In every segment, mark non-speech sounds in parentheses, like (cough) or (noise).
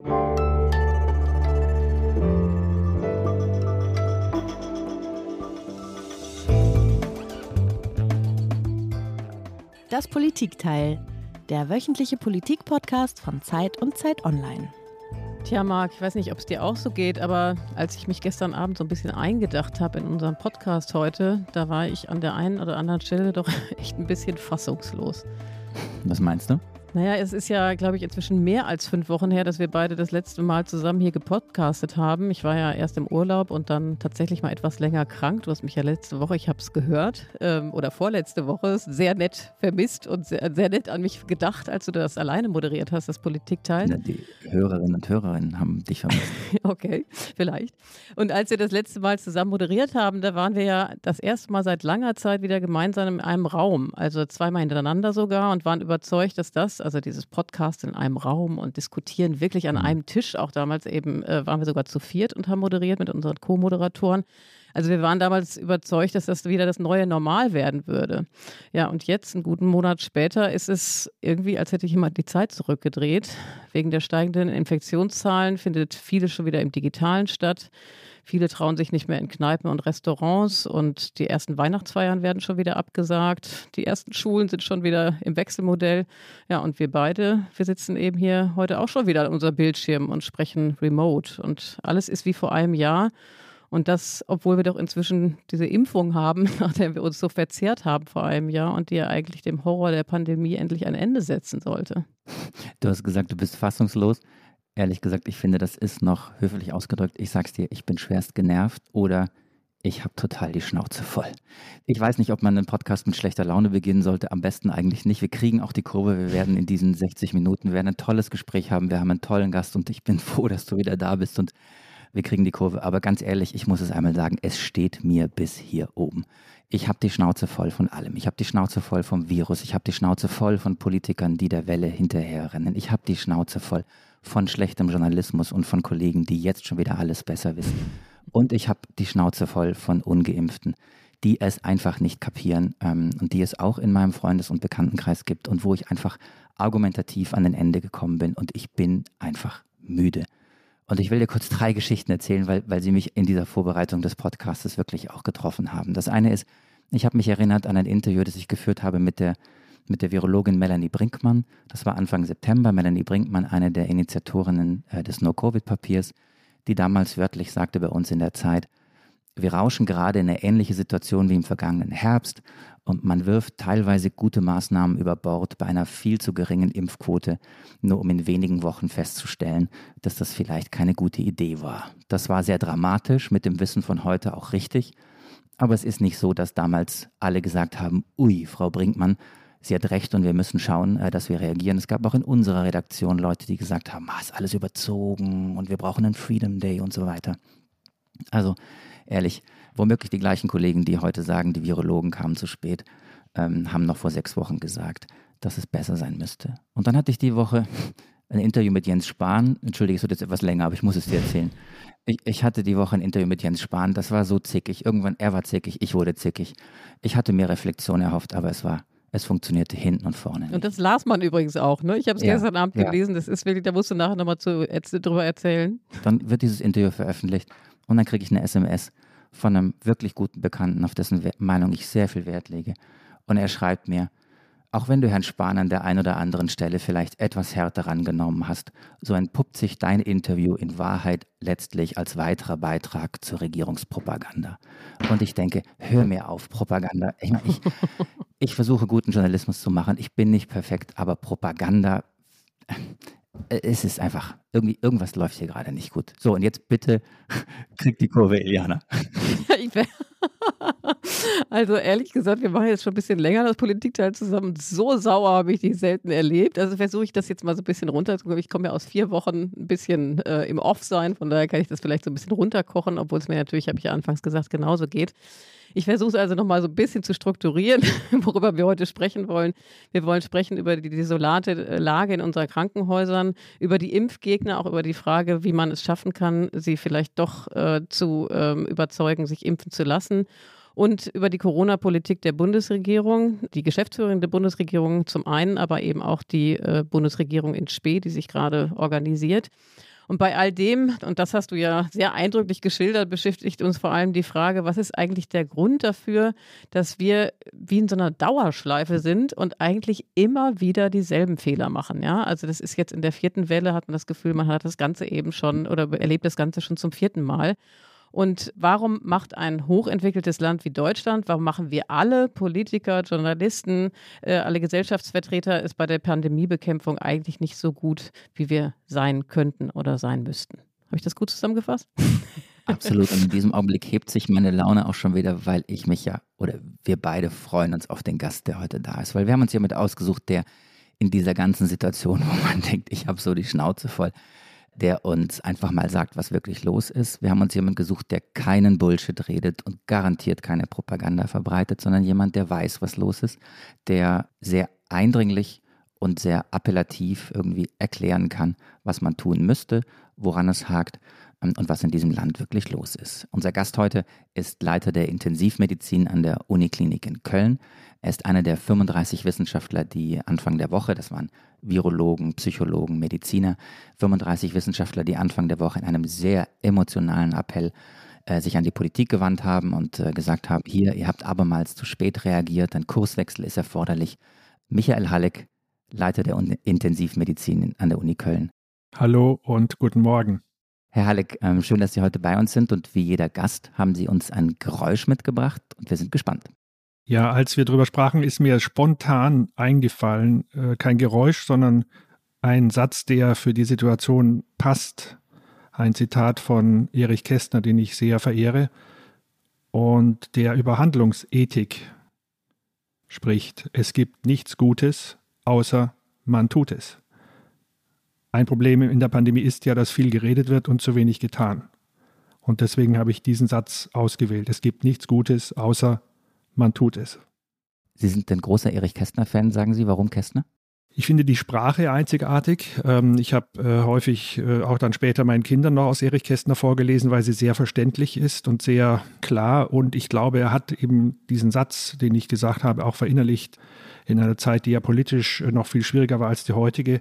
Das Politikteil, der wöchentliche Politik-Podcast von Zeit und Zeit Online. Tja, Marc, ich weiß nicht, ob es dir auch so geht, aber als ich mich gestern Abend so ein bisschen eingedacht habe in unserem Podcast heute, da war ich an der einen oder anderen Stelle doch (laughs) echt ein bisschen fassungslos. Was meinst du? Naja, es ist ja, glaube ich, inzwischen mehr als fünf Wochen her, dass wir beide das letzte Mal zusammen hier gepodcastet haben. Ich war ja erst im Urlaub und dann tatsächlich mal etwas länger krank. Du hast mich ja letzte Woche, ich habe es gehört, ähm, oder vorletzte Woche, sehr nett vermisst und sehr, sehr, nett an mich gedacht, als du das alleine moderiert hast, das Politikteil. Ja, die Hörerinnen und Hörerinnen haben dich vermisst. (laughs) okay, vielleicht. Und als wir das letzte Mal zusammen moderiert haben, da waren wir ja das erste Mal seit langer Zeit wieder gemeinsam in einem Raum, also zweimal hintereinander sogar und waren überzeugt, dass das also dieses Podcast in einem Raum und diskutieren wirklich an mhm. einem Tisch. Auch damals eben äh, waren wir sogar zu viert und haben moderiert mit unseren Co-Moderatoren. Also wir waren damals überzeugt, dass das wieder das neue Normal werden würde. Ja, und jetzt, einen guten Monat später, ist es irgendwie, als hätte ich jemand die Zeit zurückgedreht. Wegen der steigenden Infektionszahlen findet vieles schon wieder im Digitalen statt. Viele trauen sich nicht mehr in Kneipen und Restaurants und die ersten Weihnachtsfeiern werden schon wieder abgesagt. Die ersten Schulen sind schon wieder im Wechselmodell. Ja, und wir beide, wir sitzen eben hier heute auch schon wieder an unserem Bildschirm und sprechen remote. Und alles ist wie vor einem Jahr. Und das, obwohl wir doch inzwischen diese Impfung haben, (laughs) nach der wir uns so verzehrt haben vor einem Jahr und die ja eigentlich dem Horror der Pandemie endlich ein Ende setzen sollte. Du hast gesagt, du bist fassungslos. Ehrlich gesagt, ich finde, das ist noch höflich ausgedrückt. Ich sag's dir, ich bin schwerst genervt oder ich habe total die Schnauze voll. Ich weiß nicht, ob man einen Podcast mit schlechter Laune beginnen sollte. Am besten eigentlich nicht. Wir kriegen auch die Kurve. Wir werden in diesen 60 Minuten werden ein tolles Gespräch haben. Wir haben einen tollen Gast und ich bin (laughs) froh, dass du wieder da bist und wir kriegen die Kurve. Aber ganz ehrlich, ich muss es einmal sagen, es steht mir bis hier oben. Ich habe die Schnauze voll von allem. Ich habe die Schnauze voll vom Virus. Ich habe die Schnauze voll von Politikern, die der Welle hinterherrennen. Ich habe die Schnauze voll von schlechtem Journalismus und von Kollegen, die jetzt schon wieder alles besser wissen. Und ich habe die Schnauze voll von ungeimpften, die es einfach nicht kapieren ähm, und die es auch in meinem Freundes- und Bekanntenkreis gibt und wo ich einfach argumentativ an den Ende gekommen bin und ich bin einfach müde. Und ich will dir kurz drei Geschichten erzählen, weil, weil sie mich in dieser Vorbereitung des Podcasts wirklich auch getroffen haben. Das eine ist, ich habe mich erinnert an ein Interview, das ich geführt habe mit der mit der Virologin Melanie Brinkmann. Das war Anfang September. Melanie Brinkmann, eine der Initiatorinnen äh, des No-Covid-Papiers, die damals wörtlich sagte bei uns in der Zeit, wir rauschen gerade in eine ähnliche Situation wie im vergangenen Herbst und man wirft teilweise gute Maßnahmen über Bord bei einer viel zu geringen Impfquote, nur um in wenigen Wochen festzustellen, dass das vielleicht keine gute Idee war. Das war sehr dramatisch, mit dem Wissen von heute auch richtig, aber es ist nicht so, dass damals alle gesagt haben, ui, Frau Brinkmann, sie hat recht und wir müssen schauen, äh, dass wir reagieren. Es gab auch in unserer Redaktion Leute, die gesagt haben, ah, ist alles überzogen und wir brauchen einen Freedom Day und so weiter. Also ehrlich, womöglich die gleichen Kollegen, die heute sagen, die Virologen kamen zu spät, ähm, haben noch vor sechs Wochen gesagt, dass es besser sein müsste. Und dann hatte ich die Woche (laughs) ein Interview mit Jens Spahn. Entschuldige, es wird jetzt etwas länger, aber ich muss es dir erzählen. Ich, ich, hatte die Woche ein Interview mit Jens Spahn. Das war so zickig. Irgendwann, er war zickig, ich wurde zickig. Ich hatte mir Reflexion erhofft, aber es war es funktionierte hinten und vorne. Nicht. Und das las man übrigens auch, ne? Ich habe es ja, gestern Abend ja. gelesen. Das ist wirklich, da musst du nachher nochmal drüber erzählen. Dann wird dieses Interview veröffentlicht und dann kriege ich eine SMS von einem wirklich guten Bekannten, auf dessen Meinung ich sehr viel Wert lege. Und er schreibt mir, auch wenn du Herrn Spahn an der einen oder anderen Stelle vielleicht etwas härter rangenommen hast, so entpuppt sich dein Interview in Wahrheit letztlich als weiterer Beitrag zur Regierungspropaganda. Und ich denke, hör mir auf, Propaganda. Ich meine, ich, (laughs) ich versuche guten Journalismus zu machen. Ich bin nicht perfekt, aber Propaganda, äh, es ist einfach, irgendwie, irgendwas läuft hier gerade nicht gut. So, und jetzt bitte (laughs) krieg die Kurve, Eliana. (laughs) (laughs) also ehrlich gesagt, wir machen jetzt schon ein bisschen länger das Politikteil zusammen. So sauer habe ich dich selten erlebt. Also versuche ich das jetzt mal so ein bisschen runterzukommen. Ich komme ja aus vier Wochen ein bisschen äh, im Off sein, von daher kann ich das vielleicht so ein bisschen runterkochen, obwohl es mir natürlich, habe ich ja anfangs gesagt, genauso geht. Ich versuche es also nochmal so ein bisschen zu strukturieren, (laughs) worüber wir heute sprechen wollen. Wir wollen sprechen über die desolate äh, Lage in unseren Krankenhäusern, über die Impfgegner, auch über die Frage, wie man es schaffen kann, sie vielleicht doch äh, zu ähm, überzeugen, sich impfen zu lassen und über die Corona-Politik der Bundesregierung, die Geschäftsführerin der Bundesregierung zum einen, aber eben auch die äh, Bundesregierung in Spee, die sich gerade organisiert. Und bei all dem, und das hast du ja sehr eindrücklich geschildert, beschäftigt uns vor allem die Frage, was ist eigentlich der Grund dafür, dass wir wie in so einer Dauerschleife sind und eigentlich immer wieder dieselben Fehler machen. Ja, also das ist jetzt in der vierten Welle, hat man das Gefühl, man hat das Ganze eben schon oder erlebt das Ganze schon zum vierten Mal. Und warum macht ein hochentwickeltes Land wie Deutschland, warum machen wir alle Politiker, Journalisten, äh, alle Gesellschaftsvertreter es bei der Pandemiebekämpfung eigentlich nicht so gut, wie wir sein könnten oder sein müssten? Habe ich das gut zusammengefasst? (laughs) Absolut. Und in diesem Augenblick hebt sich meine Laune auch schon wieder, weil ich mich ja, oder wir beide freuen uns auf den Gast, der heute da ist. Weil wir haben uns jemand ausgesucht, der in dieser ganzen Situation, (laughs) wo man denkt, ich habe so die Schnauze voll, der uns einfach mal sagt, was wirklich los ist. Wir haben uns jemanden gesucht, der keinen Bullshit redet und garantiert keine Propaganda verbreitet, sondern jemand, der weiß, was los ist, der sehr eindringlich und sehr appellativ irgendwie erklären kann, was man tun müsste, woran es hakt und was in diesem Land wirklich los ist. Unser Gast heute ist Leiter der Intensivmedizin an der Uniklinik in Köln. Er ist einer der 35 Wissenschaftler, die Anfang der Woche, das waren Virologen, Psychologen, Mediziner, 35 Wissenschaftler, die Anfang der Woche in einem sehr emotionalen Appell äh, sich an die Politik gewandt haben und äh, gesagt haben, hier, ihr habt abermals zu spät reagiert, ein Kurswechsel ist erforderlich. Michael Halleck, Leiter der Intensivmedizin an der Uni Köln. Hallo und guten Morgen. Herr Halleck, ähm, schön, dass Sie heute bei uns sind und wie jeder Gast haben Sie uns ein Geräusch mitgebracht und wir sind gespannt. Ja, als wir darüber sprachen, ist mir spontan eingefallen, äh, kein Geräusch, sondern ein Satz, der für die Situation passt. Ein Zitat von Erich Kästner, den ich sehr verehre und der über Handlungsethik spricht. Es gibt nichts Gutes, außer man tut es. Ein Problem in der Pandemie ist ja, dass viel geredet wird und zu wenig getan. Und deswegen habe ich diesen Satz ausgewählt. Es gibt nichts Gutes, außer man tut es. Sie sind ein großer Erich Kästner-Fan, sagen Sie. Warum Kästner? Ich finde die Sprache einzigartig. Ähm, ich habe äh, häufig äh, auch dann später meinen Kindern noch aus Erich Kästner vorgelesen, weil sie sehr verständlich ist und sehr klar. Und ich glaube, er hat eben diesen Satz, den ich gesagt habe, auch verinnerlicht in einer Zeit, die ja politisch äh, noch viel schwieriger war als die heutige.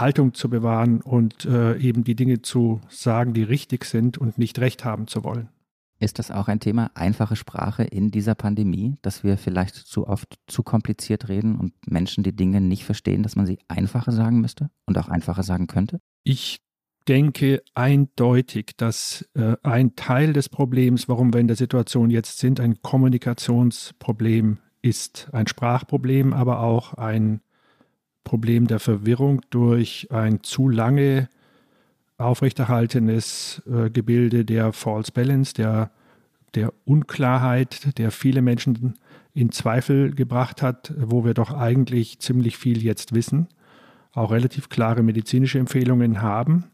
Haltung zu bewahren und eben die Dinge zu sagen, die richtig sind und nicht recht haben zu wollen. Ist das auch ein Thema, einfache Sprache in dieser Pandemie, dass wir vielleicht zu oft zu kompliziert reden und Menschen die Dinge nicht verstehen, dass man sie einfacher sagen müsste und auch einfacher sagen könnte? Ich denke eindeutig, dass äh, ein Teil des Problems, warum wir in der Situation jetzt sind, ein Kommunikationsproblem ist. Ein Sprachproblem, aber auch ein Problem der Verwirrung durch ein zu lange aufrechterhaltenes äh, Gebilde der False Balance, der, der Unklarheit, der viele Menschen in Zweifel gebracht hat, wo wir doch eigentlich ziemlich viel jetzt wissen, auch relativ klare medizinische Empfehlungen haben.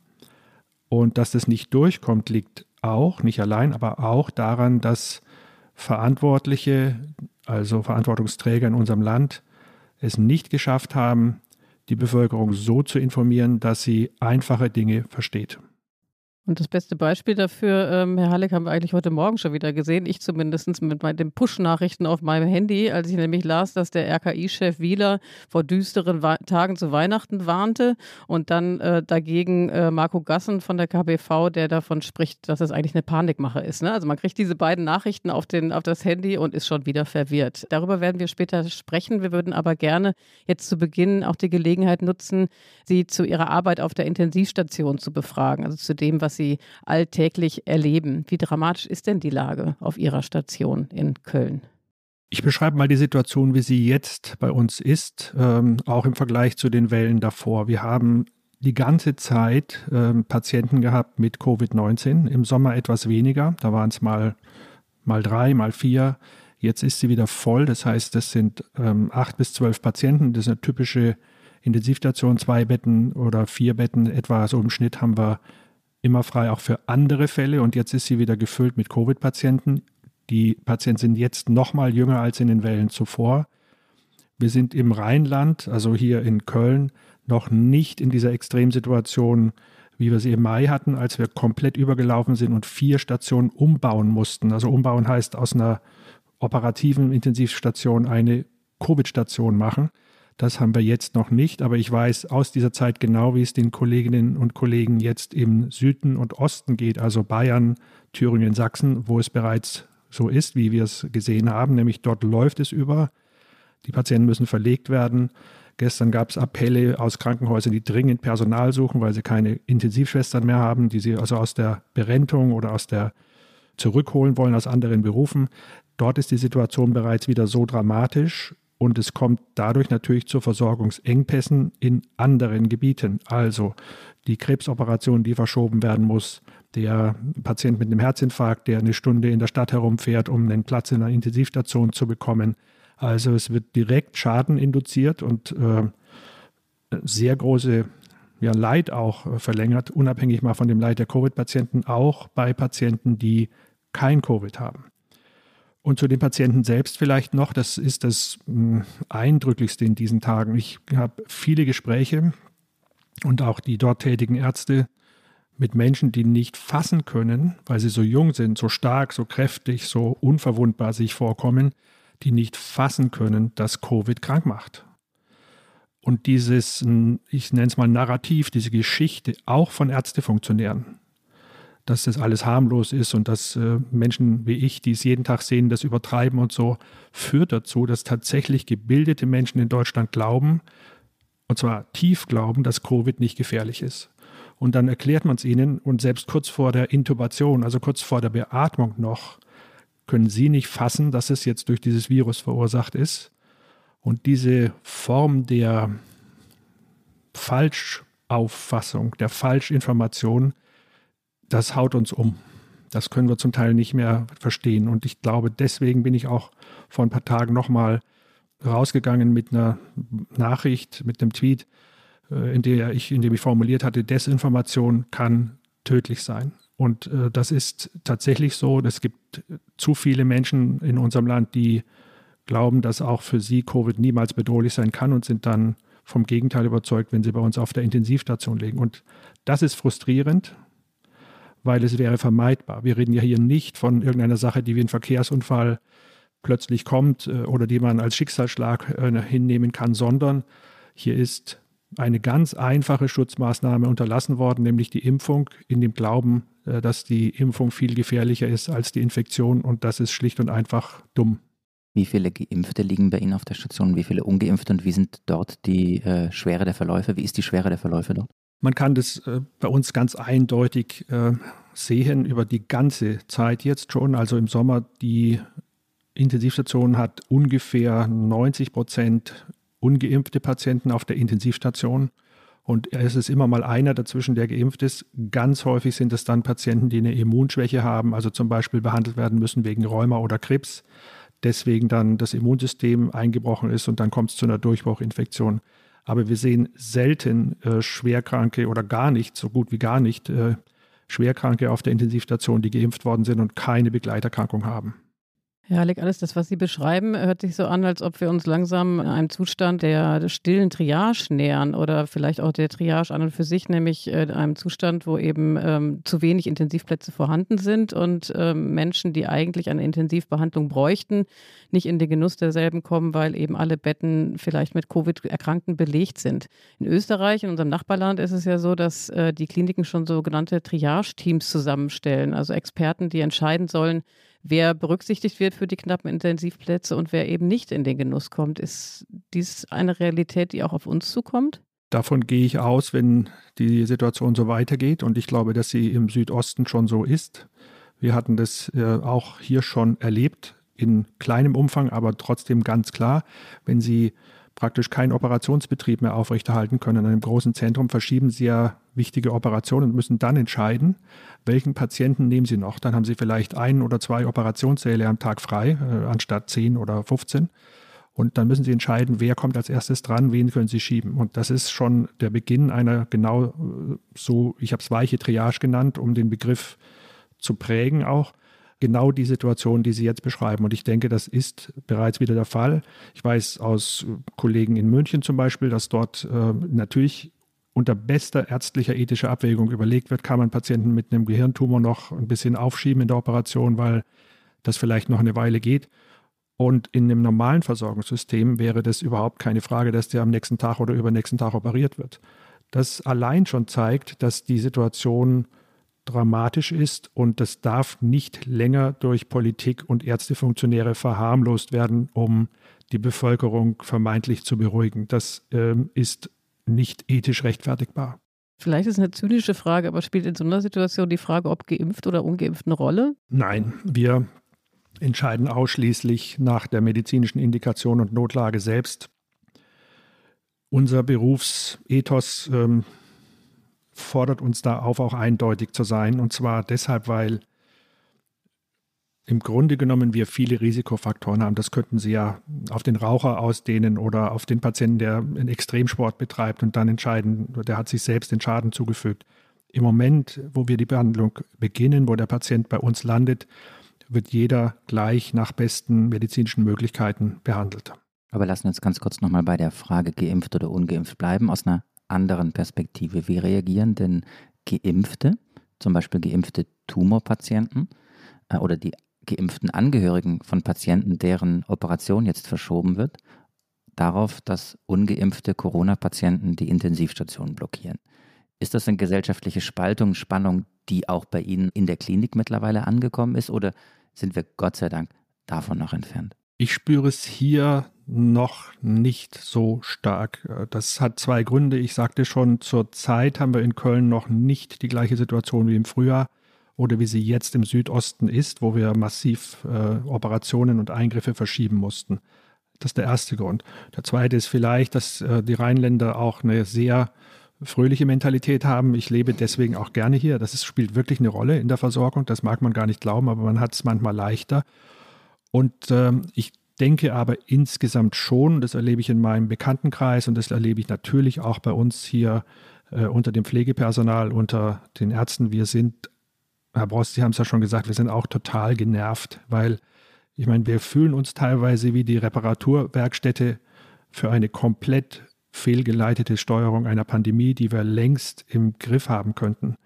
Und dass das nicht durchkommt, liegt auch, nicht allein, aber auch daran, dass Verantwortliche, also Verantwortungsträger in unserem Land, es nicht geschafft haben, die Bevölkerung so zu informieren, dass sie einfache Dinge versteht. Und das beste Beispiel dafür, ähm, Herr Halleck, haben wir eigentlich heute Morgen schon wieder gesehen. Ich zumindest mit den Push-Nachrichten auf meinem Handy, als ich nämlich las, dass der RKI-Chef Wieler vor düsteren Wa Tagen zu Weihnachten warnte und dann äh, dagegen äh, Marco Gassen von der KBV, der davon spricht, dass es eigentlich eine Panikmache ist. Ne? Also man kriegt diese beiden Nachrichten auf, den, auf das Handy und ist schon wieder verwirrt. Darüber werden wir später sprechen. Wir würden aber gerne jetzt zu Beginn auch die Gelegenheit nutzen, Sie zu Ihrer Arbeit auf der Intensivstation zu befragen, also zu dem, was Sie alltäglich erleben. Wie dramatisch ist denn die Lage auf Ihrer Station in Köln? Ich beschreibe mal die Situation, wie sie jetzt bei uns ist, ähm, auch im Vergleich zu den Wellen davor. Wir haben die ganze Zeit ähm, Patienten gehabt mit Covid-19, im Sommer etwas weniger, da waren es mal, mal drei, mal vier. Jetzt ist sie wieder voll, das heißt, das sind ähm, acht bis zwölf Patienten, das ist eine typische Intensivstation, zwei Betten oder vier Betten etwa, so im Schnitt haben wir immer frei auch für andere Fälle und jetzt ist sie wieder gefüllt mit Covid-Patienten. Die Patienten sind jetzt noch mal jünger als in den Wellen zuvor. Wir sind im Rheinland, also hier in Köln, noch nicht in dieser Extremsituation, wie wir sie im Mai hatten, als wir komplett übergelaufen sind und vier Stationen umbauen mussten. Also umbauen heißt aus einer operativen Intensivstation eine Covid-Station machen. Das haben wir jetzt noch nicht, aber ich weiß aus dieser Zeit genau, wie es den Kolleginnen und Kollegen jetzt im Süden und Osten geht, also Bayern, Thüringen, Sachsen, wo es bereits so ist, wie wir es gesehen haben, nämlich dort läuft es über. Die Patienten müssen verlegt werden. Gestern gab es Appelle aus Krankenhäusern, die dringend Personal suchen, weil sie keine Intensivschwestern mehr haben, die sie also aus der Berentung oder aus der zurückholen wollen aus anderen Berufen. Dort ist die Situation bereits wieder so dramatisch und es kommt dadurch natürlich zu Versorgungsengpässen in anderen Gebieten. Also die Krebsoperation, die verschoben werden muss, der Patient mit einem Herzinfarkt, der eine Stunde in der Stadt herumfährt, um einen Platz in einer Intensivstation zu bekommen, also es wird direkt Schaden induziert und äh, sehr große ja, Leid auch äh, verlängert, unabhängig mal von dem Leid der Covid-Patienten, auch bei Patienten, die kein Covid haben. Und zu den Patienten selbst vielleicht noch, das ist das hm, Eindrücklichste in diesen Tagen. Ich habe viele Gespräche und auch die dort tätigen Ärzte mit Menschen, die nicht fassen können, weil sie so jung sind, so stark, so kräftig, so unverwundbar sich vorkommen, die nicht fassen können, dass Covid krank macht. Und dieses, ich nenne es mal Narrativ, diese Geschichte auch von Ärztefunktionären, dass das alles harmlos ist und dass äh, Menschen wie ich, die es jeden Tag sehen, das übertreiben und so, führt dazu, dass tatsächlich gebildete Menschen in Deutschland glauben, und zwar tief glauben, dass Covid nicht gefährlich ist. Und dann erklärt man es ihnen und selbst kurz vor der Intubation, also kurz vor der Beatmung noch, können Sie nicht fassen, dass es jetzt durch dieses Virus verursacht ist. Und diese Form der Falschauffassung, der Falschinformation, das haut uns um. Das können wir zum Teil nicht mehr verstehen. Und ich glaube, deswegen bin ich auch vor ein paar Tagen nochmal rausgegangen mit einer Nachricht, mit einem Tweet, äh, in, der ich, in dem ich formuliert hatte, Desinformation kann tödlich sein. Und äh, das ist tatsächlich so. Es gibt zu viele Menschen in unserem Land, die glauben, dass auch für sie Covid niemals bedrohlich sein kann und sind dann vom Gegenteil überzeugt, wenn sie bei uns auf der Intensivstation liegen. Und das ist frustrierend, weil es wäre vermeidbar. Wir reden ja hier nicht von irgendeiner Sache, die wie ein Verkehrsunfall plötzlich kommt äh, oder die man als Schicksalsschlag äh, hinnehmen kann, sondern hier ist eine ganz einfache Schutzmaßnahme unterlassen worden, nämlich die Impfung in dem Glauben, äh, dass die Impfung viel gefährlicher ist als die Infektion und das ist schlicht und einfach dumm. Wie viele Geimpfte liegen bei Ihnen auf der Station, wie viele Ungeimpfte und wie sind dort die äh, Schwere der Verläufe? Wie ist die Schwere der Verläufe dort? Man kann das äh, bei uns ganz eindeutig äh, sehen über die ganze Zeit jetzt schon. Also im Sommer, die Intensivstation hat ungefähr 90 Prozent ungeimpfte Patienten auf der Intensivstation. Und es ist immer mal einer dazwischen, der geimpft ist. Ganz häufig sind es dann Patienten, die eine Immunschwäche haben, also zum Beispiel behandelt werden müssen wegen Rheuma oder Krebs. Deswegen dann das Immunsystem eingebrochen ist und dann kommt es zu einer Durchbruchinfektion. Aber wir sehen selten äh, Schwerkranke oder gar nicht, so gut wie gar nicht, äh, Schwerkranke auf der Intensivstation, die geimpft worden sind und keine Begleiterkrankung haben. Herrlich, alles das, was Sie beschreiben, hört sich so an, als ob wir uns langsam in einem Zustand der stillen Triage nähern oder vielleicht auch der Triage an und für sich, nämlich äh, einem Zustand, wo eben ähm, zu wenig Intensivplätze vorhanden sind und ähm, Menschen, die eigentlich eine Intensivbehandlung bräuchten, nicht in den Genuss derselben kommen, weil eben alle Betten vielleicht mit Covid-Erkrankten belegt sind. In Österreich, in unserem Nachbarland, ist es ja so, dass äh, die Kliniken schon sogenannte Triage-Teams zusammenstellen, also Experten, die entscheiden sollen, wer berücksichtigt wird für die knappen Intensivplätze und wer eben nicht in den Genuss kommt. Ist dies eine Realität, die auch auf uns zukommt? Davon gehe ich aus, wenn die Situation so weitergeht. Und ich glaube, dass sie im Südosten schon so ist. Wir hatten das äh, auch hier schon erlebt, in kleinem Umfang, aber trotzdem ganz klar. Wenn Sie praktisch keinen Operationsbetrieb mehr aufrechterhalten können in einem großen Zentrum, verschieben Sie ja wichtige Operationen und müssen dann entscheiden, welchen Patienten nehmen Sie noch. Dann haben Sie vielleicht ein oder zwei Operationssäle am Tag frei, äh, anstatt zehn oder 15. Und dann müssen Sie entscheiden, wer kommt als erstes dran, wen können Sie schieben. Und das ist schon der Beginn einer genau äh, so, ich habe es weiche Triage genannt, um den Begriff zu prägen auch genau die Situation, die Sie jetzt beschreiben. Und ich denke, das ist bereits wieder der Fall. Ich weiß aus Kollegen in München zum Beispiel, dass dort äh, natürlich unter bester ärztlicher ethischer Abwägung überlegt wird, kann man Patienten mit einem Gehirntumor noch ein bisschen aufschieben in der Operation, weil das vielleicht noch eine Weile geht. Und in einem normalen Versorgungssystem wäre das überhaupt keine Frage, dass der am nächsten Tag oder übernächsten Tag operiert wird. Das allein schon zeigt, dass die Situation dramatisch ist und das darf nicht länger durch Politik und Ärztefunktionäre verharmlost werden, um die Bevölkerung vermeintlich zu beruhigen. Das ähm, ist nicht ethisch rechtfertigbar. Vielleicht ist es eine zynische Frage, aber spielt in so einer Situation die Frage, ob geimpft oder ungeimpft eine Rolle? Nein, wir entscheiden ausschließlich nach der medizinischen Indikation und Notlage selbst. Unser Berufsethos ähm, fordert uns da auf, auch eindeutig zu sein. Und zwar deshalb, weil im Grunde genommen wir viele Risikofaktoren haben. Das könnten Sie ja auf den Raucher ausdehnen oder auf den Patienten, der einen Extremsport betreibt und dann entscheiden, der hat sich selbst den Schaden zugefügt. Im Moment, wo wir die Behandlung beginnen, wo der Patient bei uns landet, wird jeder gleich nach besten medizinischen Möglichkeiten behandelt. Aber lassen wir uns ganz kurz nochmal bei der Frage geimpft oder ungeimpft bleiben, aus einer anderen Perspektive. Wie reagieren denn Geimpfte, zum Beispiel geimpfte Tumorpatienten äh, oder die geimpften Angehörigen von Patienten, deren Operation jetzt verschoben wird, darauf, dass ungeimpfte Corona-Patienten die Intensivstationen blockieren? Ist das eine gesellschaftliche Spaltung, Spannung, die auch bei Ihnen in der Klinik mittlerweile angekommen ist? Oder sind wir Gott sei Dank davon noch entfernt? Ich spüre es hier noch nicht so stark. Das hat zwei Gründe. Ich sagte schon, zur Zeit haben wir in Köln noch nicht die gleiche Situation wie im Frühjahr oder wie sie jetzt im Südosten ist, wo wir massiv äh, Operationen und Eingriffe verschieben mussten. Das ist der erste Grund. Der zweite ist vielleicht, dass äh, die Rheinländer auch eine sehr fröhliche Mentalität haben. Ich lebe deswegen auch gerne hier. Das ist, spielt wirklich eine Rolle in der Versorgung. Das mag man gar nicht glauben, aber man hat es manchmal leichter. Und ähm, ich denke aber insgesamt schon, das erlebe ich in meinem Bekanntenkreis und das erlebe ich natürlich auch bei uns hier äh, unter dem Pflegepersonal, unter den Ärzten. Wir sind, Herr Brost, Sie haben es ja schon gesagt, wir sind auch total genervt, weil ich meine, wir fühlen uns teilweise wie die Reparaturwerkstätte für eine komplett fehlgeleitete Steuerung einer Pandemie, die wir längst im Griff haben könnten.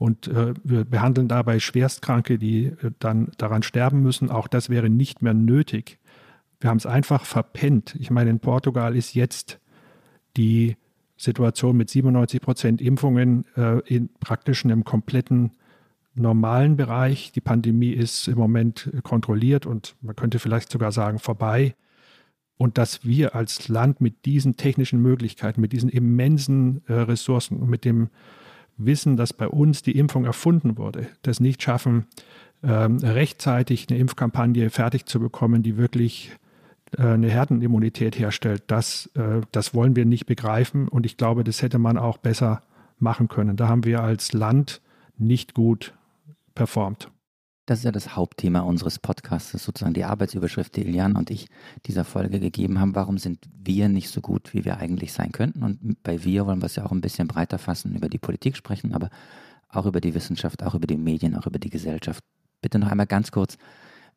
Und äh, wir behandeln dabei Schwerstkranke, die äh, dann daran sterben müssen. Auch das wäre nicht mehr nötig. Wir haben es einfach verpennt. Ich meine, in Portugal ist jetzt die Situation mit 97 Prozent Impfungen äh, in praktisch einem kompletten normalen Bereich. Die Pandemie ist im Moment kontrolliert und man könnte vielleicht sogar sagen vorbei. Und dass wir als Land mit diesen technischen Möglichkeiten, mit diesen immensen äh, Ressourcen mit dem wissen, dass bei uns die Impfung erfunden wurde, das nicht schaffen, ähm, rechtzeitig eine Impfkampagne fertig zu bekommen, die wirklich äh, eine Herdenimmunität herstellt, das, äh, das wollen wir nicht begreifen. Und ich glaube, das hätte man auch besser machen können. Da haben wir als Land nicht gut performt. Das ist ja das Hauptthema unseres Podcasts, sozusagen die Arbeitsüberschrift, die Ilian und ich dieser Folge gegeben haben. Warum sind wir nicht so gut, wie wir eigentlich sein könnten? Und bei wir wollen wir es ja auch ein bisschen breiter fassen, über die Politik sprechen, aber auch über die Wissenschaft, auch über die Medien, auch über die Gesellschaft. Bitte noch einmal ganz kurz,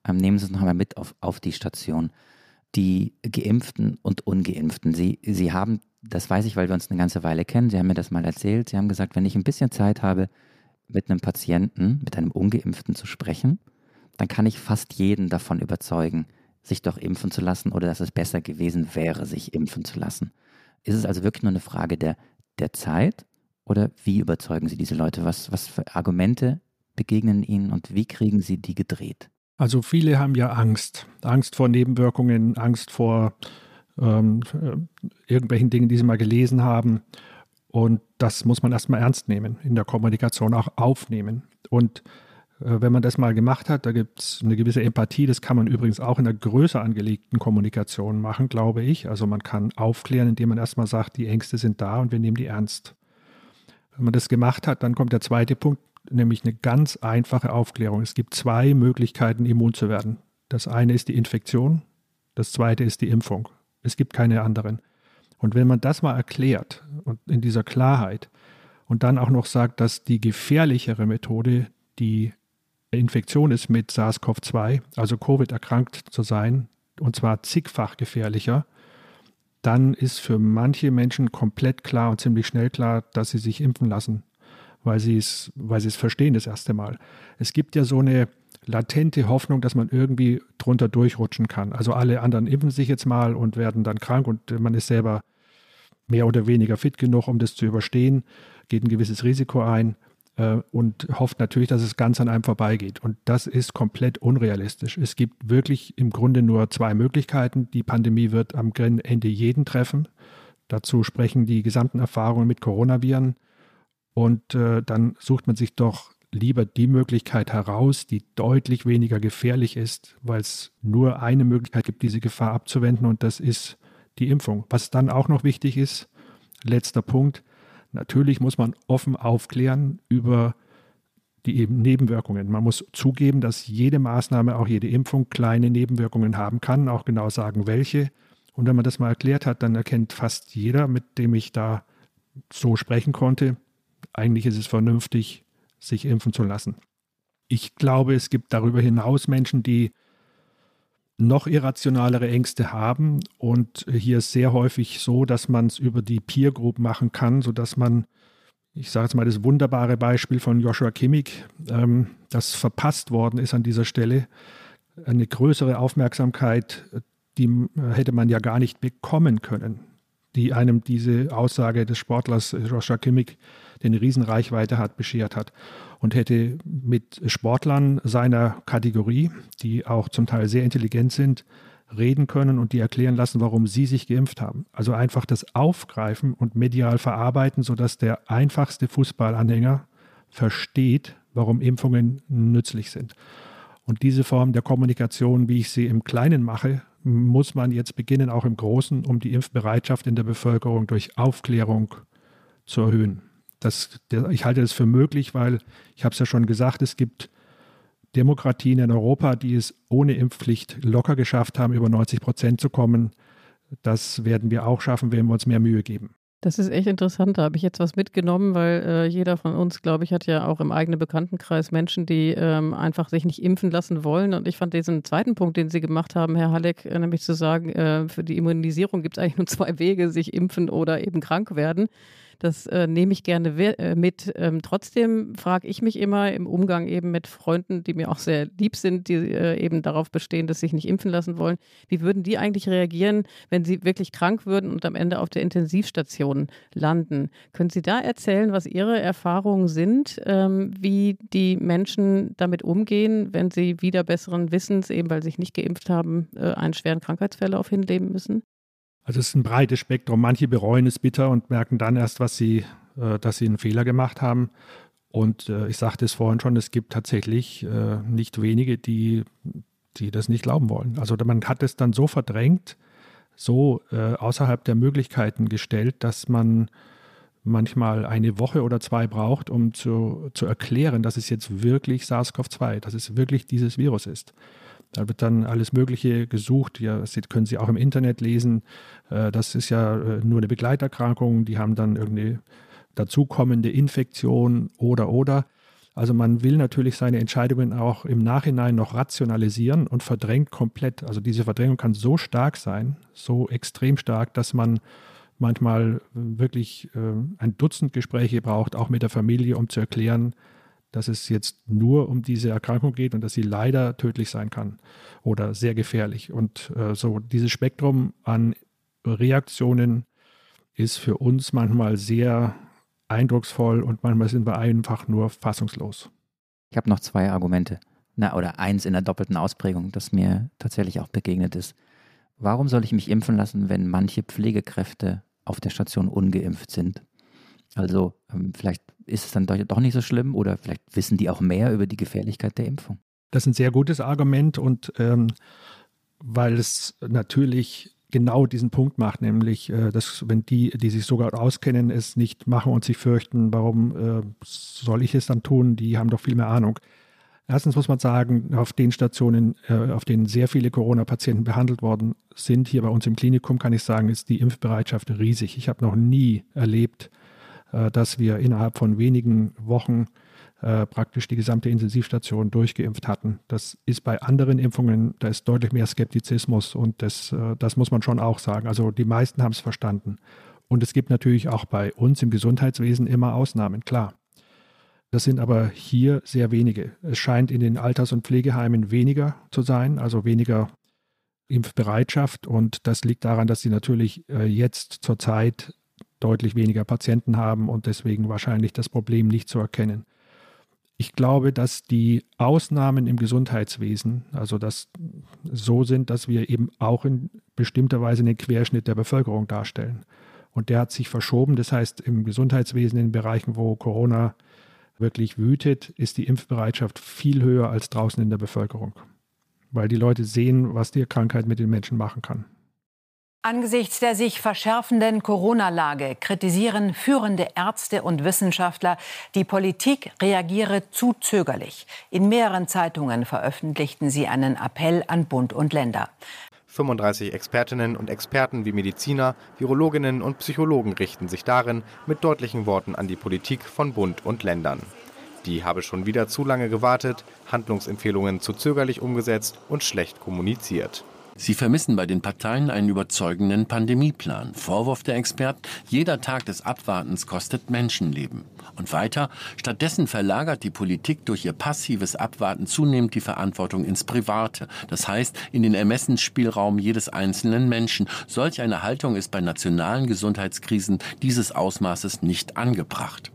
ähm, nehmen Sie es noch einmal mit auf, auf die Station. Die Geimpften und Ungeimpften, Sie, Sie haben, das weiß ich, weil wir uns eine ganze Weile kennen, Sie haben mir das mal erzählt, Sie haben gesagt, wenn ich ein bisschen Zeit habe, mit einem Patienten, mit einem ungeimpften zu sprechen, dann kann ich fast jeden davon überzeugen, sich doch impfen zu lassen oder dass es besser gewesen wäre, sich impfen zu lassen. Ist es also wirklich nur eine Frage der, der Zeit oder wie überzeugen Sie diese Leute? Was, was für Argumente begegnen Ihnen und wie kriegen Sie die gedreht? Also viele haben ja Angst. Angst vor Nebenwirkungen, Angst vor ähm, äh, irgendwelchen Dingen, die sie mal gelesen haben. Und das muss man erstmal ernst nehmen, in der Kommunikation auch aufnehmen. Und äh, wenn man das mal gemacht hat, da gibt es eine gewisse Empathie. Das kann man übrigens auch in einer größer angelegten Kommunikation machen, glaube ich. Also man kann aufklären, indem man erstmal sagt, die Ängste sind da und wir nehmen die ernst. Wenn man das gemacht hat, dann kommt der zweite Punkt, nämlich eine ganz einfache Aufklärung. Es gibt zwei Möglichkeiten, immun zu werden. Das eine ist die Infektion, das zweite ist die Impfung. Es gibt keine anderen. Und wenn man das mal erklärt und in dieser Klarheit und dann auch noch sagt, dass die gefährlichere Methode die Infektion ist mit SARS-CoV-2, also Covid erkrankt zu sein, und zwar zigfach gefährlicher, dann ist für manche Menschen komplett klar und ziemlich schnell klar, dass sie sich impfen lassen, weil sie es, weil sie es verstehen das erste Mal. Es gibt ja so eine latente Hoffnung, dass man irgendwie drunter durchrutschen kann. Also alle anderen impfen sich jetzt mal und werden dann krank und man ist selber mehr oder weniger fit genug, um das zu überstehen, geht ein gewisses Risiko ein äh, und hofft natürlich, dass es ganz an einem vorbeigeht. Und das ist komplett unrealistisch. Es gibt wirklich im Grunde nur zwei Möglichkeiten. Die Pandemie wird am Ende jeden treffen. Dazu sprechen die gesamten Erfahrungen mit Coronaviren. Und äh, dann sucht man sich doch lieber die Möglichkeit heraus, die deutlich weniger gefährlich ist, weil es nur eine Möglichkeit gibt, diese Gefahr abzuwenden und das ist die Impfung. Was dann auch noch wichtig ist, letzter Punkt, natürlich muss man offen aufklären über die eben Nebenwirkungen. Man muss zugeben, dass jede Maßnahme, auch jede Impfung kleine Nebenwirkungen haben kann, auch genau sagen, welche. Und wenn man das mal erklärt hat, dann erkennt fast jeder, mit dem ich da so sprechen konnte, eigentlich ist es vernünftig, sich impfen zu lassen. Ich glaube, es gibt darüber hinaus Menschen, die noch irrationalere Ängste haben. Und hier ist sehr häufig so, dass man es über die Peer Group machen kann, sodass man, ich sage jetzt mal das wunderbare Beispiel von Joshua Kimmich, ähm, das verpasst worden ist an dieser Stelle, eine größere Aufmerksamkeit, die hätte man ja gar nicht bekommen können, die einem diese Aussage des Sportlers Joshua Kimmich den Riesenreichweite hat, beschert hat und hätte mit Sportlern seiner Kategorie, die auch zum Teil sehr intelligent sind, reden können und die erklären lassen, warum sie sich geimpft haben. Also einfach das Aufgreifen und medial verarbeiten, sodass der einfachste Fußballanhänger versteht, warum Impfungen nützlich sind. Und diese Form der Kommunikation, wie ich sie im Kleinen mache, muss man jetzt beginnen, auch im Großen, um die Impfbereitschaft in der Bevölkerung durch Aufklärung zu erhöhen. Das, ich halte das für möglich, weil ich habe es ja schon gesagt, es gibt Demokratien in Europa, die es ohne Impfpflicht locker geschafft haben, über 90 Prozent zu kommen. Das werden wir auch schaffen, wenn wir uns mehr Mühe geben. Das ist echt interessant. Da habe ich jetzt was mitgenommen, weil äh, jeder von uns, glaube ich, hat ja auch im eigenen Bekanntenkreis Menschen, die ähm, einfach sich nicht impfen lassen wollen. Und ich fand diesen zweiten Punkt, den Sie gemacht haben, Herr Halleck, äh, nämlich zu sagen, äh, für die Immunisierung gibt es eigentlich nur zwei Wege, sich impfen oder eben krank werden. Das äh, nehme ich gerne äh, mit. Ähm, trotzdem frage ich mich immer im Umgang eben mit Freunden, die mir auch sehr lieb sind, die äh, eben darauf bestehen, dass sie sich nicht impfen lassen wollen. Wie würden die eigentlich reagieren, wenn sie wirklich krank würden und am Ende auf der Intensivstation landen? Können Sie da erzählen, was Ihre Erfahrungen sind, ähm, wie die Menschen damit umgehen, wenn sie wieder besseren Wissens, eben weil sie sich nicht geimpft haben, äh, einen schweren Krankheitsverlauf hinleben müssen? Also es ist ein breites Spektrum. Manche bereuen es bitter und merken dann erst, was sie, äh, dass sie einen Fehler gemacht haben. Und äh, ich sagte es vorhin schon, es gibt tatsächlich äh, nicht wenige, die, die das nicht glauben wollen. Also man hat es dann so verdrängt, so äh, außerhalb der Möglichkeiten gestellt, dass man manchmal eine Woche oder zwei braucht, um zu, zu erklären, dass es jetzt wirklich SARS-CoV-2, dass es wirklich dieses Virus ist. Da wird dann alles Mögliche gesucht. Ja, das können Sie auch im Internet lesen. Äh, das ist ja äh, nur eine Begleiterkrankung. Die haben dann irgendeine dazukommende Infektion oder oder. Also man will natürlich seine Entscheidungen auch im Nachhinein noch rationalisieren und verdrängt komplett. Also diese Verdrängung kann so stark sein, so extrem stark, dass man manchmal wirklich äh, ein Dutzend Gespräche braucht, auch mit der Familie, um zu erklären, dass es jetzt nur um diese Erkrankung geht und dass sie leider tödlich sein kann oder sehr gefährlich. Und äh, so dieses Spektrum an Reaktionen ist für uns manchmal sehr eindrucksvoll und manchmal sind wir einfach nur fassungslos. Ich habe noch zwei Argumente. Na, oder eins in der doppelten Ausprägung, das mir tatsächlich auch begegnet ist. Warum soll ich mich impfen lassen, wenn manche Pflegekräfte auf der Station ungeimpft sind? Also ähm, vielleicht ist es dann doch, doch nicht so schlimm oder vielleicht wissen die auch mehr über die Gefährlichkeit der Impfung. Das ist ein sehr gutes Argument und ähm, weil es natürlich genau diesen Punkt macht, nämlich, äh, dass wenn die, die sich sogar auskennen, es nicht machen und sich fürchten, warum äh, soll ich es dann tun? Die haben doch viel mehr Ahnung. Erstens muss man sagen, auf den Stationen, äh, auf denen sehr viele Corona-Patienten behandelt worden sind, hier bei uns im Klinikum, kann ich sagen, ist die Impfbereitschaft riesig. Ich habe noch nie erlebt, dass wir innerhalb von wenigen Wochen äh, praktisch die gesamte Intensivstation durchgeimpft hatten. Das ist bei anderen Impfungen, da ist deutlich mehr Skeptizismus und das, äh, das muss man schon auch sagen. Also die meisten haben es verstanden. Und es gibt natürlich auch bei uns im Gesundheitswesen immer Ausnahmen, klar. Das sind aber hier sehr wenige. Es scheint in den Alters- und Pflegeheimen weniger zu sein, also weniger Impfbereitschaft. Und das liegt daran, dass sie natürlich äh, jetzt zurzeit deutlich weniger Patienten haben und deswegen wahrscheinlich das Problem nicht zu erkennen. Ich glaube, dass die Ausnahmen im Gesundheitswesen, also das so sind, dass wir eben auch in bestimmter Weise den Querschnitt der Bevölkerung darstellen. Und der hat sich verschoben. Das heißt, im Gesundheitswesen, in Bereichen, wo Corona wirklich wütet, ist die Impfbereitschaft viel höher als draußen in der Bevölkerung. Weil die Leute sehen, was die Krankheit mit den Menschen machen kann. Angesichts der sich verschärfenden Corona-Lage kritisieren führende Ärzte und Wissenschaftler, die Politik reagiere zu zögerlich. In mehreren Zeitungen veröffentlichten sie einen Appell an Bund und Länder. 35 Expertinnen und Experten wie Mediziner, Virologinnen und Psychologen richten sich darin mit deutlichen Worten an die Politik von Bund und Ländern. Die habe schon wieder zu lange gewartet, Handlungsempfehlungen zu zögerlich umgesetzt und schlecht kommuniziert. Sie vermissen bei den Parteien einen überzeugenden Pandemieplan. Vorwurf der Experten, jeder Tag des Abwartens kostet Menschenleben. Und weiter, stattdessen verlagert die Politik durch ihr passives Abwarten zunehmend die Verantwortung ins Private, das heißt in den Ermessensspielraum jedes einzelnen Menschen. Solch eine Haltung ist bei nationalen Gesundheitskrisen dieses Ausmaßes nicht angebracht.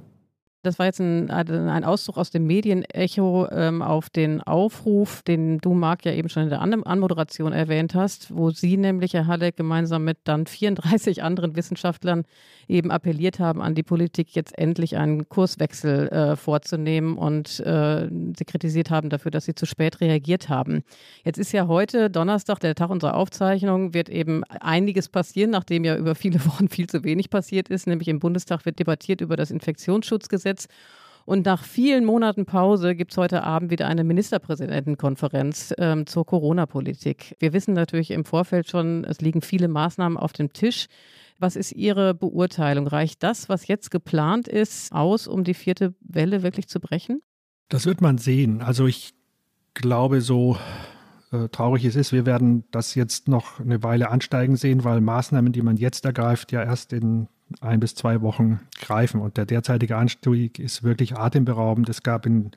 Das war jetzt ein, ein Auszug aus dem Medienecho ähm, auf den Aufruf, den du, Marc, ja eben schon in der An Anmoderation erwähnt hast, wo sie nämlich, Herr Halleck, gemeinsam mit dann 34 (laughs) anderen Wissenschaftlern eben appelliert haben an die Politik, jetzt endlich einen Kurswechsel äh, vorzunehmen und äh, sie kritisiert haben dafür, dass sie zu spät reagiert haben. Jetzt ist ja heute Donnerstag, der Tag unserer Aufzeichnung, wird eben einiges passieren, nachdem ja über viele (laughs) Wochen viel zu wenig passiert ist. Nämlich im Bundestag wird debattiert über das Infektionsschutzgesetz. Und nach vielen Monaten Pause gibt es heute Abend wieder eine Ministerpräsidentenkonferenz ähm, zur Corona-Politik. Wir wissen natürlich im Vorfeld schon, es liegen viele Maßnahmen auf dem Tisch. Was ist Ihre Beurteilung? Reicht das, was jetzt geplant ist, aus, um die vierte Welle wirklich zu brechen? Das wird man sehen. Also ich glaube, so äh, traurig es ist, wir werden das jetzt noch eine Weile ansteigen sehen, weil Maßnahmen, die man jetzt ergreift, ja erst in ein bis zwei Wochen greifen. Und der derzeitige Anstieg ist wirklich atemberaubend. Es gab in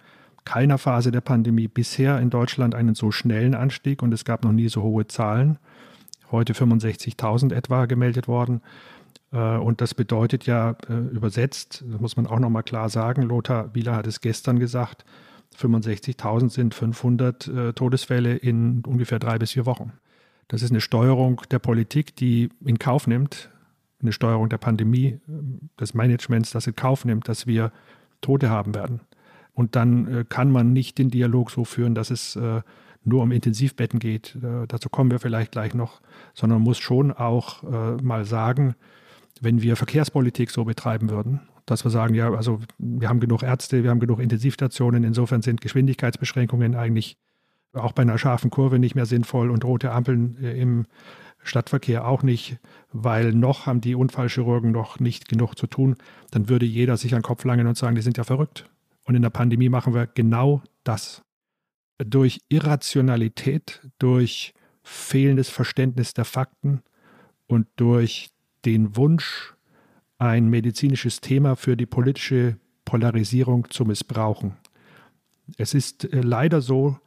keiner Phase der Pandemie bisher in Deutschland einen so schnellen Anstieg und es gab noch nie so hohe Zahlen heute 65.000 etwa gemeldet worden. Äh, und das bedeutet ja äh, übersetzt, das muss man auch nochmal klar sagen, Lothar Wieler hat es gestern gesagt, 65.000 sind 500 äh, Todesfälle in ungefähr drei bis vier Wochen. Das ist eine Steuerung der Politik, die in Kauf nimmt, eine Steuerung der Pandemie, des Managements, das in Kauf nimmt, dass wir Tote haben werden. Und dann kann man nicht den Dialog so führen, dass es nur um Intensivbetten geht, äh, dazu kommen wir vielleicht gleich noch, sondern muss schon auch äh, mal sagen, wenn wir Verkehrspolitik so betreiben würden, dass wir sagen, ja, also wir haben genug Ärzte, wir haben genug Intensivstationen, insofern sind Geschwindigkeitsbeschränkungen eigentlich auch bei einer scharfen Kurve nicht mehr sinnvoll und rote Ampeln äh, im Stadtverkehr auch nicht, weil noch haben die Unfallchirurgen noch nicht genug zu tun, dann würde jeder sich an den Kopf langen und sagen, die sind ja verrückt. Und in der Pandemie machen wir genau das durch Irrationalität, durch fehlendes Verständnis der Fakten und durch den Wunsch, ein medizinisches Thema für die politische Polarisierung zu missbrauchen. Es ist äh, leider so,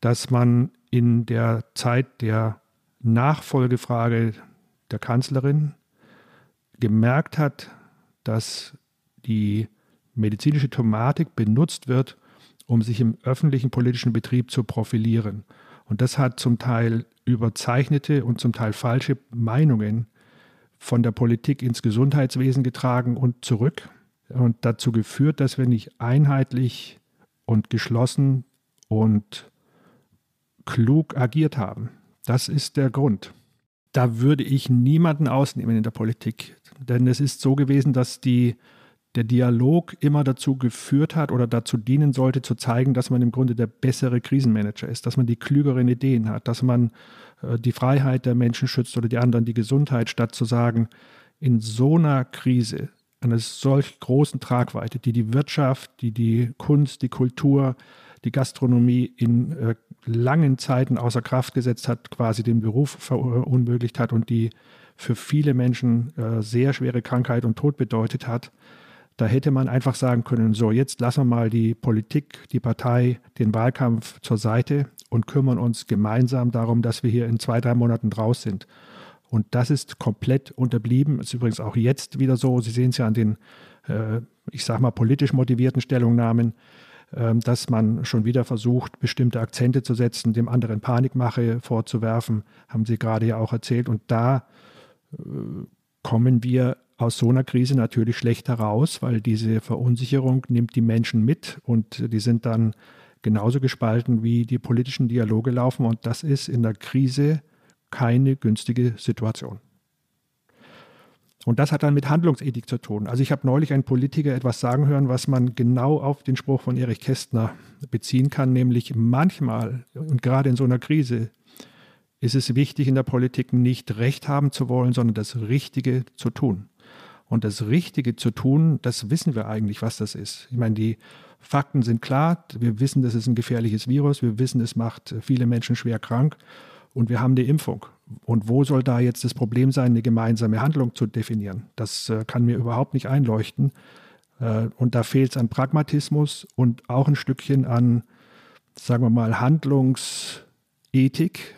dass man in der Zeit der Nachfolgefrage der Kanzlerin gemerkt hat, dass die medizinische Thematik benutzt wird, um sich im öffentlichen politischen Betrieb zu profilieren. Und das hat zum Teil überzeichnete und zum Teil falsche Meinungen von der Politik ins Gesundheitswesen getragen und zurück und dazu geführt, dass wir nicht einheitlich und geschlossen und klug agiert haben. Das ist der Grund. Da würde ich niemanden ausnehmen in der Politik, denn es ist so gewesen, dass die der Dialog immer dazu geführt hat oder dazu dienen sollte, zu zeigen, dass man im Grunde der bessere Krisenmanager ist, dass man die klügeren Ideen hat, dass man äh, die Freiheit der Menschen schützt oder die anderen die Gesundheit, statt zu sagen, in so einer Krise, einer solch großen Tragweite, die die Wirtschaft, die die Kunst, die Kultur, die Gastronomie in äh, langen Zeiten außer Kraft gesetzt hat, quasi den Beruf verunmöglicht hat und die für viele Menschen äh, sehr schwere Krankheit und Tod bedeutet hat, Da hätte man einfach sagen können, so jetzt lassen wir mal die Politik, die Partei, den Wahlkampf zur Seite und kümmern uns gemeinsam darum, dass wir hier in zwei, drei Monaten draus sind. Und das ist komplett unterblieben. Ist übrigens auch jetzt wieder so. Sie sehen es ja an den, äh, ich sage mal, politisch motivierten Stellungnahmen, dass man schon wieder versucht, bestimmte Akzente zu setzen, dem anderen Panikmache vorzuwerfen, haben Sie gerade ja auch erzählt. Und da äh, kommen wir aus so einer Krise natürlich schlecht heraus, weil diese Verunsicherung nimmt die Menschen mit und die sind dann genauso gespalten, wie die politischen Dialoge laufen. Und das ist in der Krise keine günstige Situation. Und das hat dann mit Handlungsethik zu tun. Also ich habe neulich einen Politiker etwas sagen hören, was man genau auf den Spruch von Erich Kästner beziehen kann, nämlich manchmal und gerade in so einer Krise ist es wichtig in der Politik nicht recht haben zu wollen, sondern das Richtige zu tun. Und das Richtige zu tun, das wissen wir eigentlich, was das ist. Ich meine, die Fakten sind klar. Wir wissen, das ist ein gefährliches Virus. Wir wissen, es macht viele Menschen schwer krank und wir haben die Impfung. Und wo soll da jetzt das Problem sein, eine gemeinsame Handlung zu definieren? Das äh, kann mir überhaupt nicht einleuchten. Äh, und da fehlt es an Pragmatismus und auch ein Stückchen an, sagen wir mal, Handlungsethik,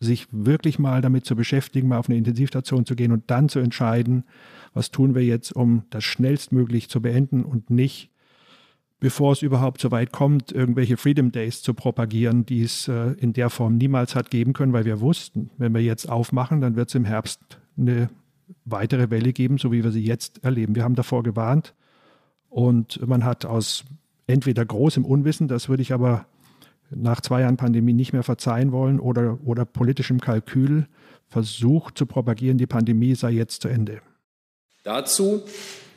sich wirklich mal damit zu beschäftigen, mal auf eine Intensivstation zu gehen und dann zu entscheiden, was tun wir jetzt, um das schnellstmöglich zu beenden und nicht bevor es überhaupt so weit kommt, irgendwelche Freedom Days zu propagieren, die es äh, in der Form niemals hat geben können, weil wir wussten, wenn wir jetzt aufmachen, dann wird es im Herbst eine weitere Welle geben, so wie wir sie jetzt erleben. Wir haben davor gewarnt und man hat aus entweder großem Unwissen, das würde ich aber nach zwei Jahren Pandemie nicht mehr verzeihen wollen, oder, oder politischem Kalkül versucht zu propagieren, die Pandemie sei jetzt zu Ende. Dazu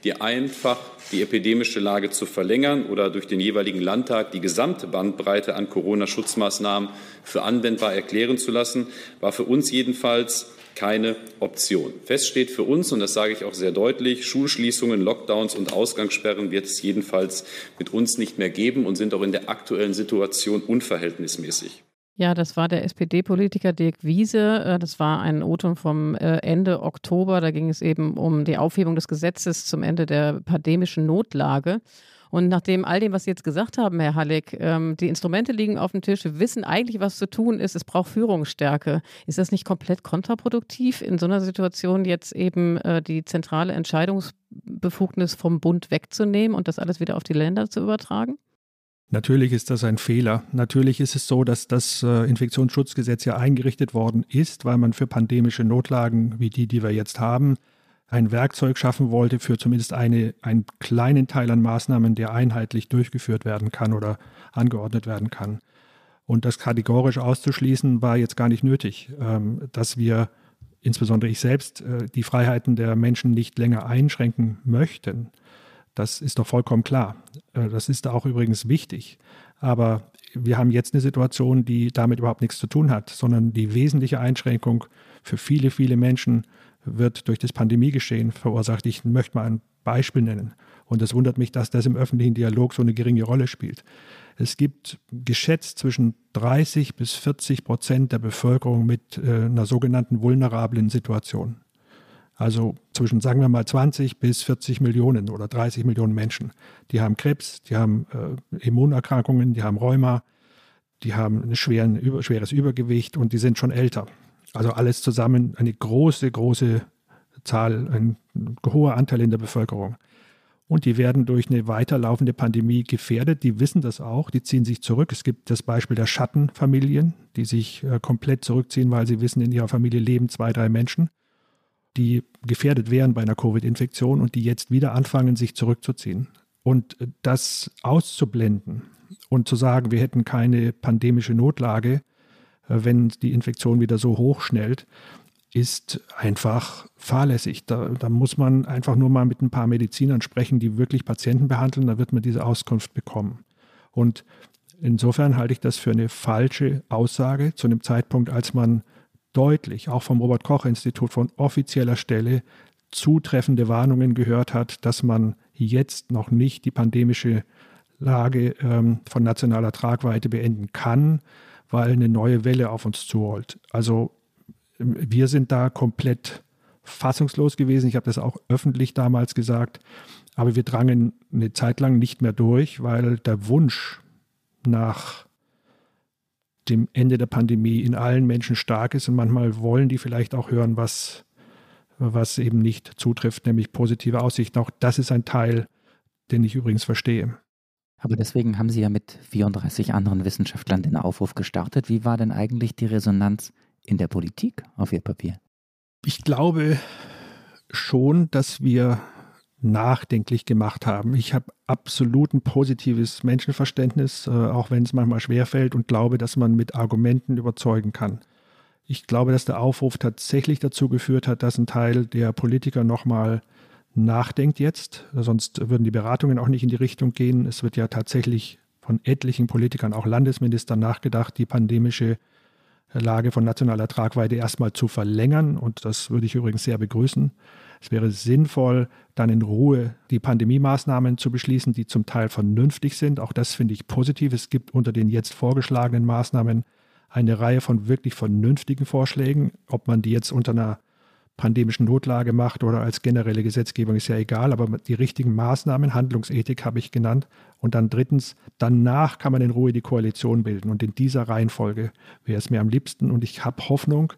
die einfach die epidemische Lage zu verlängern oder durch den jeweiligen Landtag die gesamte Bandbreite an Corona-Schutzmaßnahmen für anwendbar erklären zu lassen, war für uns jedenfalls keine Option. Fest steht für uns, und das sage ich auch sehr deutlich, Schulschließungen, Lockdowns und Ausgangssperren wird es jedenfalls mit uns nicht mehr geben und sind auch in der aktuellen Situation unverhältnismäßig. Ja, das war der SPD-Politiker Dirk Wiese. Äh, das war ein Otum vom äh, Ende Oktober. Da ging es eben um die Aufhebung des Gesetzes zum Ende der pandemischen Notlage. Und nachdem all dem, was Sie jetzt gesagt haben, Herr Halleck, ähm, die Instrumente liegen auf dem Tisch, wir wissen eigentlich, was zu tun ist, es braucht Führungsstärke. Ist das nicht komplett kontraproduktiv, in so einer Situation jetzt eben äh, die zentrale Entscheidungsbefugnis vom Bund wegzunehmen und das alles wieder auf die Länder zu übertragen? Natürlich ist das ein Fehler. Natürlich ist es so, dass das äh, Infektionsschutzgesetz ja eingerichtet worden ist, weil man für pandemische Notlagen wie die, die wir jetzt haben, ein Werkzeug schaffen wollte für zumindest eine, einen kleinen Teil an Maßnahmen, der einheitlich durchgeführt werden kann oder angeordnet werden kann. Und das kategorisch auszuschließen war jetzt gar nicht nötig, ähm, dass wir insbesondere ich selbst äh, die Freiheiten der Menschen nicht länger einschränken möchten. Das ist doch vollkommen klar. Äh, das ist auch übrigens wichtig. Aber wir haben jetzt eine Situation, die damit überhaupt nichts zu tun hat, sondern die wesentliche Einschränkung für viele, viele Menschen wird durch das Pandemiegeschehen verursacht. Ich möchte mal ein Beispiel nennen. Und es wundert mich, dass das im öffentlichen Dialog so eine geringe Rolle spielt. Es gibt geschätzt zwischen 30 bis 40 Prozent der Bevölkerung mit äh, einer sogenannten vulnerablen Situation. Also zwischen, sagen wir mal, 20 bis 40 Millionen oder 30 Millionen Menschen. Die haben Krebs, die haben äh, Immunerkrankungen, die haben Rheuma, die haben ein schweren, über, schweres Übergewicht und die sind schon älter. Also alles zusammen eine große, große Zahl, ein hoher Anteil in der Bevölkerung. Und die werden durch eine weiterlaufende Pandemie gefährdet. Die wissen das auch, die ziehen sich zurück. Es gibt das Beispiel der Schattenfamilien, die sich äh, komplett zurückziehen, weil sie wissen, in ihrer Familie leben zwei, drei Menschen die gefährdet wären bei einer Covid-Infektion und die jetzt wieder anfangen, sich zurückzuziehen. Und das auszublenden und zu sagen, wir hätten keine pandemische Notlage, äh, wenn die Infektion wieder so hoch schnellt, ist einfach fahrlässig. Da, da, muss man einfach nur mal mit ein paar Medizinern sprechen, die wirklich Patienten behandeln, da wird man diese Auskunft bekommen. Und insofern halte ich das für eine falsche Aussage zu einem Zeitpunkt, als man deutlich, auch vom Robert Koch Institut von offizieller Stelle, zutreffende Warnungen gehört hat, dass man jetzt noch nicht die pandemische Lage ähm, von nationaler Tragweite beenden kann, weil eine neue Welle auf uns zurollt. Also ähm, wir sind da komplett fassungslos gewesen. Ich habe das auch öffentlich damals gesagt. Aber wir drangen eine Zeit lang nicht mehr durch, weil der Wunsch nach dem Ende der Pandemie in allen Menschen stark ist und manchmal wollen die vielleicht auch hören, was, was eben nicht zutrifft, nämlich positive Aussichten. Auch das ist ein Teil, den ich übrigens verstehe. Aber deswegen haben Sie ja mit 34 anderen Wissenschaftlern den Aufruf gestartet. Wie war denn eigentlich die Resonanz in der Politik auf Ihr Papier? Ich glaube schon, dass wir nachdenklich gemacht haben. Ich habe absolut ein positives Menschenverständnis, äh, auch wenn es manchmal schwerfällt und glaube, dass man mit Argumenten überzeugen kann. Ich glaube, dass der Aufruf tatsächlich dazu geführt hat, dass ein Teil der Politiker nochmal nachdenkt jetzt. Sonst würden die Beratungen auch nicht in die Richtung gehen. Es wird ja tatsächlich von etlichen Politikern, auch Landesministern, nachgedacht, die pandemische Lage von nationaler Tragweite erstmal zu verlängern. Und das würde ich übrigens sehr begrüßen. Es wäre sinnvoll, dann in Ruhe die Pandemie-Maßnahmen zu beschließen, die zum Teil vernünftig sind. Auch das finde ich positiv. Es gibt unter den jetzt vorgeschlagenen Maßnahmen eine Reihe von wirklich vernünftigen Vorschlägen. Ob man die jetzt unter einer pandemischen Notlage macht oder als generelle Gesetzgebung, ist ja egal, aber die richtigen Maßnahmen, Handlungsethik habe ich genannt. Und dann drittens, danach kann man in Ruhe die Koalition bilden. Und in dieser Reihenfolge wäre es mir am liebsten. Und ich habe Hoffnung,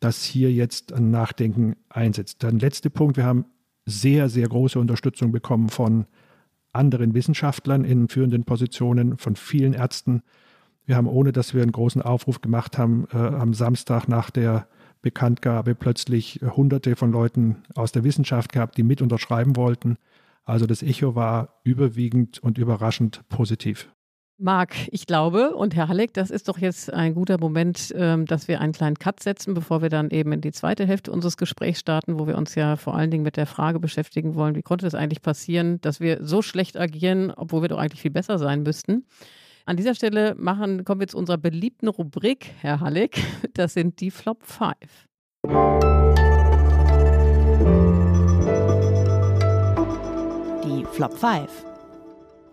dass hier jetzt ein Nachdenken einsetzt. Dann letzter Punkt, wir haben sehr, sehr große Unterstützung bekommen von anderen Wissenschaftlern in führenden Positionen, von vielen Ärzten. Wir haben, ohne dass wir einen großen Aufruf gemacht haben, äh, am Samstag nach der Bekanntgabe plötzlich hunderte von Leuten aus der Wissenschaft gehabt, die mit unterschreiben wollten. Also das Echo war überwiegend und überraschend positiv. Marc, ich glaube, und Herr Halleck, das ist doch jetzt ein guter Moment, ähm, dass wir einen kleinen Cut setzen, bevor wir dann eben in die zweite Hälfte unseres Gesprächs starten, wo wir uns ja vor allen Dingen mit der Frage beschäftigen wollen, wie konnte es eigentlich passieren, dass wir so schlecht agieren, obwohl wir doch eigentlich viel besser sein müssten. An dieser Stelle machen, kommen wir zu unserer beliebten Rubrik, Herr Halleck. (laughs) Das sind die Flop 5. Die Flop 5.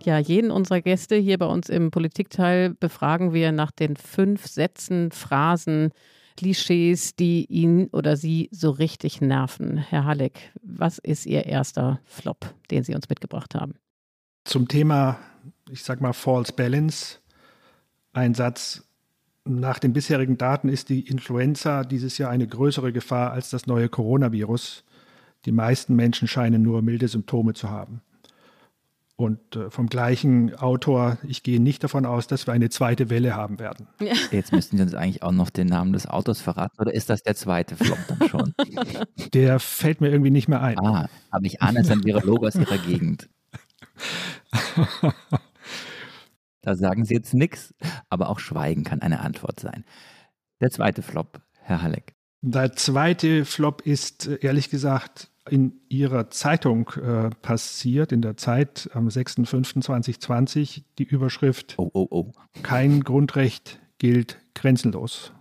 Ja, jeden unserer Gäste hier bei uns im Politikteil befragen wir nach den fünf Sätzen, Phrasen, Klischees, die ihn oder sie so richtig nerven. Herr Halleck, was ist Ihr erster Flop, den Sie uns mitgebracht haben? Zum Thema, ich sag mal, False Balance, ein Satz. Nach den bisherigen Daten ist die Influenza dieses Jahr eine größere Gefahr als das neue Coronavirus. Die meisten Menschen scheinen nur milde Symptome zu haben. Und äh, vom gleichen Autor, ich gehe nicht davon aus, dass wir eine zweite Welle haben werden. Ja. Jetzt müssten Sie uns eigentlich auch noch den Namen des Autors verraten, oder ist das der zweite Flop dann schon? (laughs) Der fällt mir irgendwie nicht mehr ein. Ah, aber ich ahne es an Virologe aus Ihrer Gegend. (laughs) Da sagen Sie jetzt nichts, aber auch Schweigen kann eine Antwort sein. Der zweite Flop, Herr Halleck. Der zweite Flop ist ehrlich gesagt in Ihrer Zeitung äh, passiert, in der Zeit am 6.5.2020, die Überschrift oh, oh, oh. Kein Grundrecht gilt grenzenlos.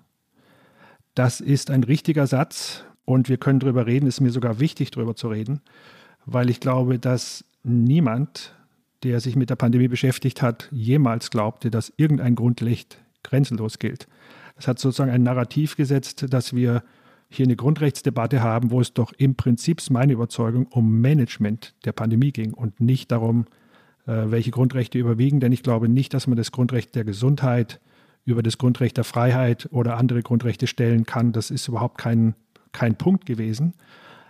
Das ist ein richtiger Satz und wir können darüber reden, ist mir sogar wichtig, darüber zu reden, weil ich glaube, dass niemand der sich mit der Pandemie beschäftigt hat, jemals glaubte, dass irgendein Grundrecht grenzenlos gilt. Das hat sozusagen ein Narrativ gesetzt, dass wir hier eine Grundrechtsdebatte haben, wo es doch im Prinzip, meine Überzeugung, um Management der Pandemie ging und nicht darum, äh, welche Grundrechte überwiegen. Denn ich glaube nicht, dass man das Grundrecht der Gesundheit über das Grundrecht der Freiheit oder andere Grundrechte stellen kann. Das ist überhaupt kein, kein Punkt gewesen.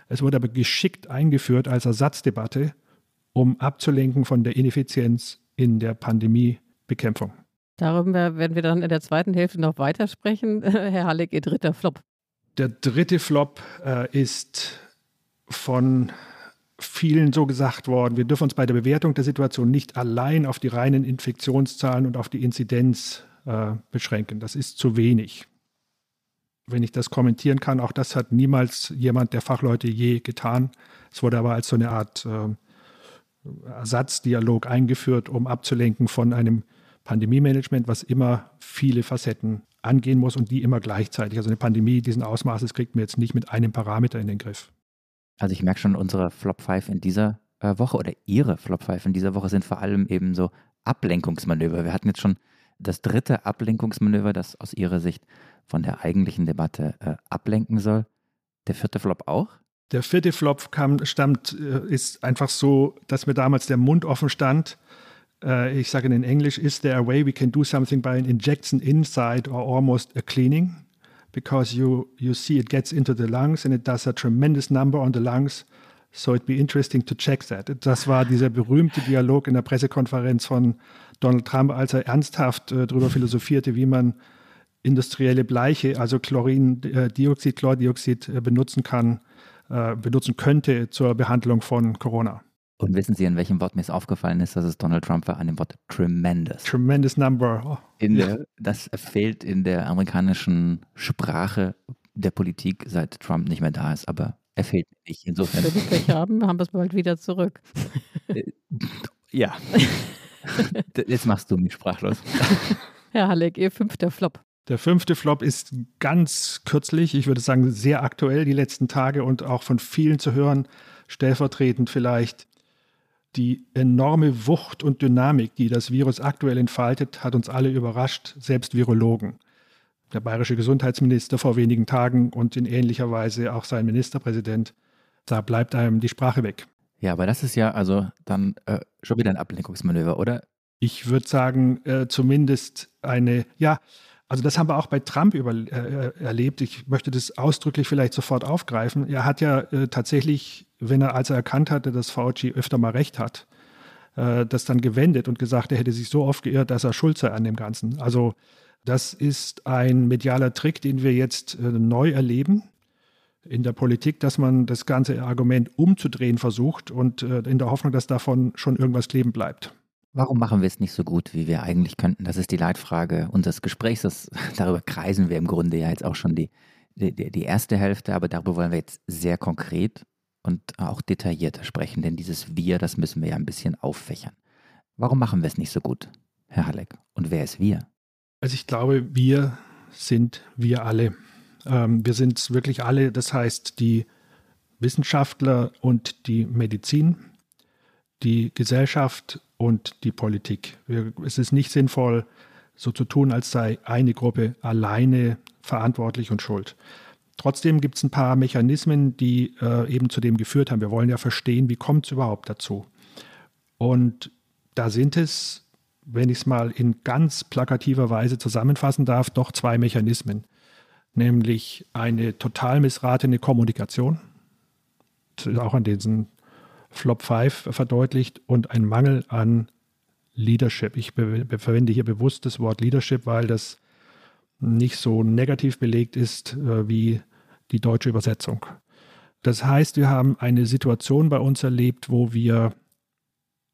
Es wurde aber geschickt eingeführt als Ersatzdebatte um abzulenken von der Ineffizienz in der Pandemiebekämpfung. Darüber werden wir dann in der zweiten Hälfte noch weitersprechen. (laughs) Herr Halleck, Ihr dritter Flop. Der dritte Flop äh, ist von vielen so gesagt worden, wir dürfen uns bei der Bewertung der Situation nicht allein auf die reinen Infektionszahlen und auf die Inzidenz äh, beschränken. Das ist zu wenig. Wenn ich das kommentieren kann, auch das hat niemals jemand der Fachleute je getan. Es wurde aber als so eine Art äh, Ersatzdialog eingeführt, um abzulenken von einem Pandemie-Management, was immer viele Facetten angehen muss und die immer gleichzeitig. Also eine Pandemie diesen Ausmaßes kriegt man jetzt nicht mit einem Parameter in den Griff. Also ich merke schon, unsere Flop 5 in dieser äh, Woche oder Ihre Flop 5 in dieser Woche sind vor allem eben so Ablenkungsmanöver. Wir hatten jetzt schon das dritte Ablenkungsmanöver, das aus Ihrer Sicht von der eigentlichen Debatte äh, ablenken soll. Der vierte Flop auch? Der vierte Flop kam, stammt, äh, ist einfach so, dass mir damals der Mund offen stand. Äh, ich sage in Englisch, is there a way we can do something by an injection inside or almost a cleaning? Because you, you see it gets into the lungs and it does a tremendous number on the lungs. So it'd be interesting to check that. Das war dieser berühmte Dialog in der Pressekonferenz von Donald Trump, als er ernsthaft äh, darüber philosophierte, wie man industrielle Bleiche, also Chlorindioxid, Chlordioxid äh, benutzen kann, äh, benutzen könnte zur Behandlung von Corona. Und wissen Sie, an welchem Wort mir es aufgefallen ist, dass es Donald Trump war? An dem Wort tremendous. Tremendous number. Oh. In der, das fehlt in der amerikanischen Sprache der Politik, seit Trump nicht mehr da ist, aber er fehlt nicht. Insofern. Wenn wir Pech haben, haben wir es bald wieder zurück. Äh, ja. Jetzt machst du mich sprachlos. (laughs) Herr Halleck, Ihr fünfter Flop. Der fünfte Flop ist ganz kürzlich, ich würde sagen sehr aktuell, die letzten Tage und auch von vielen zu hören, stellvertretend vielleicht. Die enorme Wucht und Dynamik, die das Virus aktuell entfaltet, hat uns alle überrascht, selbst Virologen. Der bayerische Gesundheitsminister vor wenigen Tagen und in ähnlicher Weise auch sein Ministerpräsident. Da bleibt einem die Sprache weg. Ja, aber das ist ja also dann äh, schon wieder ein Ablenkungsmanöver, oder? Ich würde sagen, äh, zumindest eine, ja, also das haben wir auch bei Trump über, äh, erlebt. Ich möchte das ausdrücklich vielleicht sofort aufgreifen. Er hat ja äh, tatsächlich, wenn er, als er erkannt hatte, dass Fauci öfter mal recht hat, äh, das dann gewendet und gesagt, er hätte sich so oft geirrt, dass er schuld sei an dem Ganzen. Also das ist ein medialer Trick, den wir jetzt äh, neu erleben in der Politik, dass man das ganze Argument umzudrehen versucht und äh, in der Hoffnung, dass davon schon irgendwas kleben bleibt. Warum machen wir es nicht so gut, wie wir eigentlich könnten? Das ist die Leitfrage unseres Gesprächs. Das, (laughs) darüber kreisen wir im Grunde ja jetzt auch schon die, die, die erste Hälfte, aber darüber wollen wir jetzt sehr konkret und auch detaillierter sprechen, denn dieses Wir, das müssen wir ja ein bisschen auffächern. Warum machen wir es nicht so gut, Herr Halleck? Und wer ist wir? Also ich glaube, wir sind wir alle. Ähm, wir sind wirklich alle, das heißt die Wissenschaftler und die Medizin, die Gesellschaft und die Politik. Es ist nicht sinnvoll, so zu tun, als sei eine Gruppe alleine verantwortlich und schuld. Trotzdem gibt es ein paar Mechanismen, die äh, eben zu dem geführt haben. Wir wollen ja verstehen, wie kommt es überhaupt dazu. Und da sind es, wenn ich es mal in ganz plakativer Weise zusammenfassen darf, doch zwei Mechanismen. Nämlich eine total missratene Kommunikation, auch an diesen Flop 5 verdeutlicht und ein Mangel an Leadership. Ich verwende hier bewusst das Wort Leadership, weil das nicht so negativ belegt ist äh, wie die deutsche Übersetzung. Das heißt, wir haben eine Situation bei uns erlebt, wo wir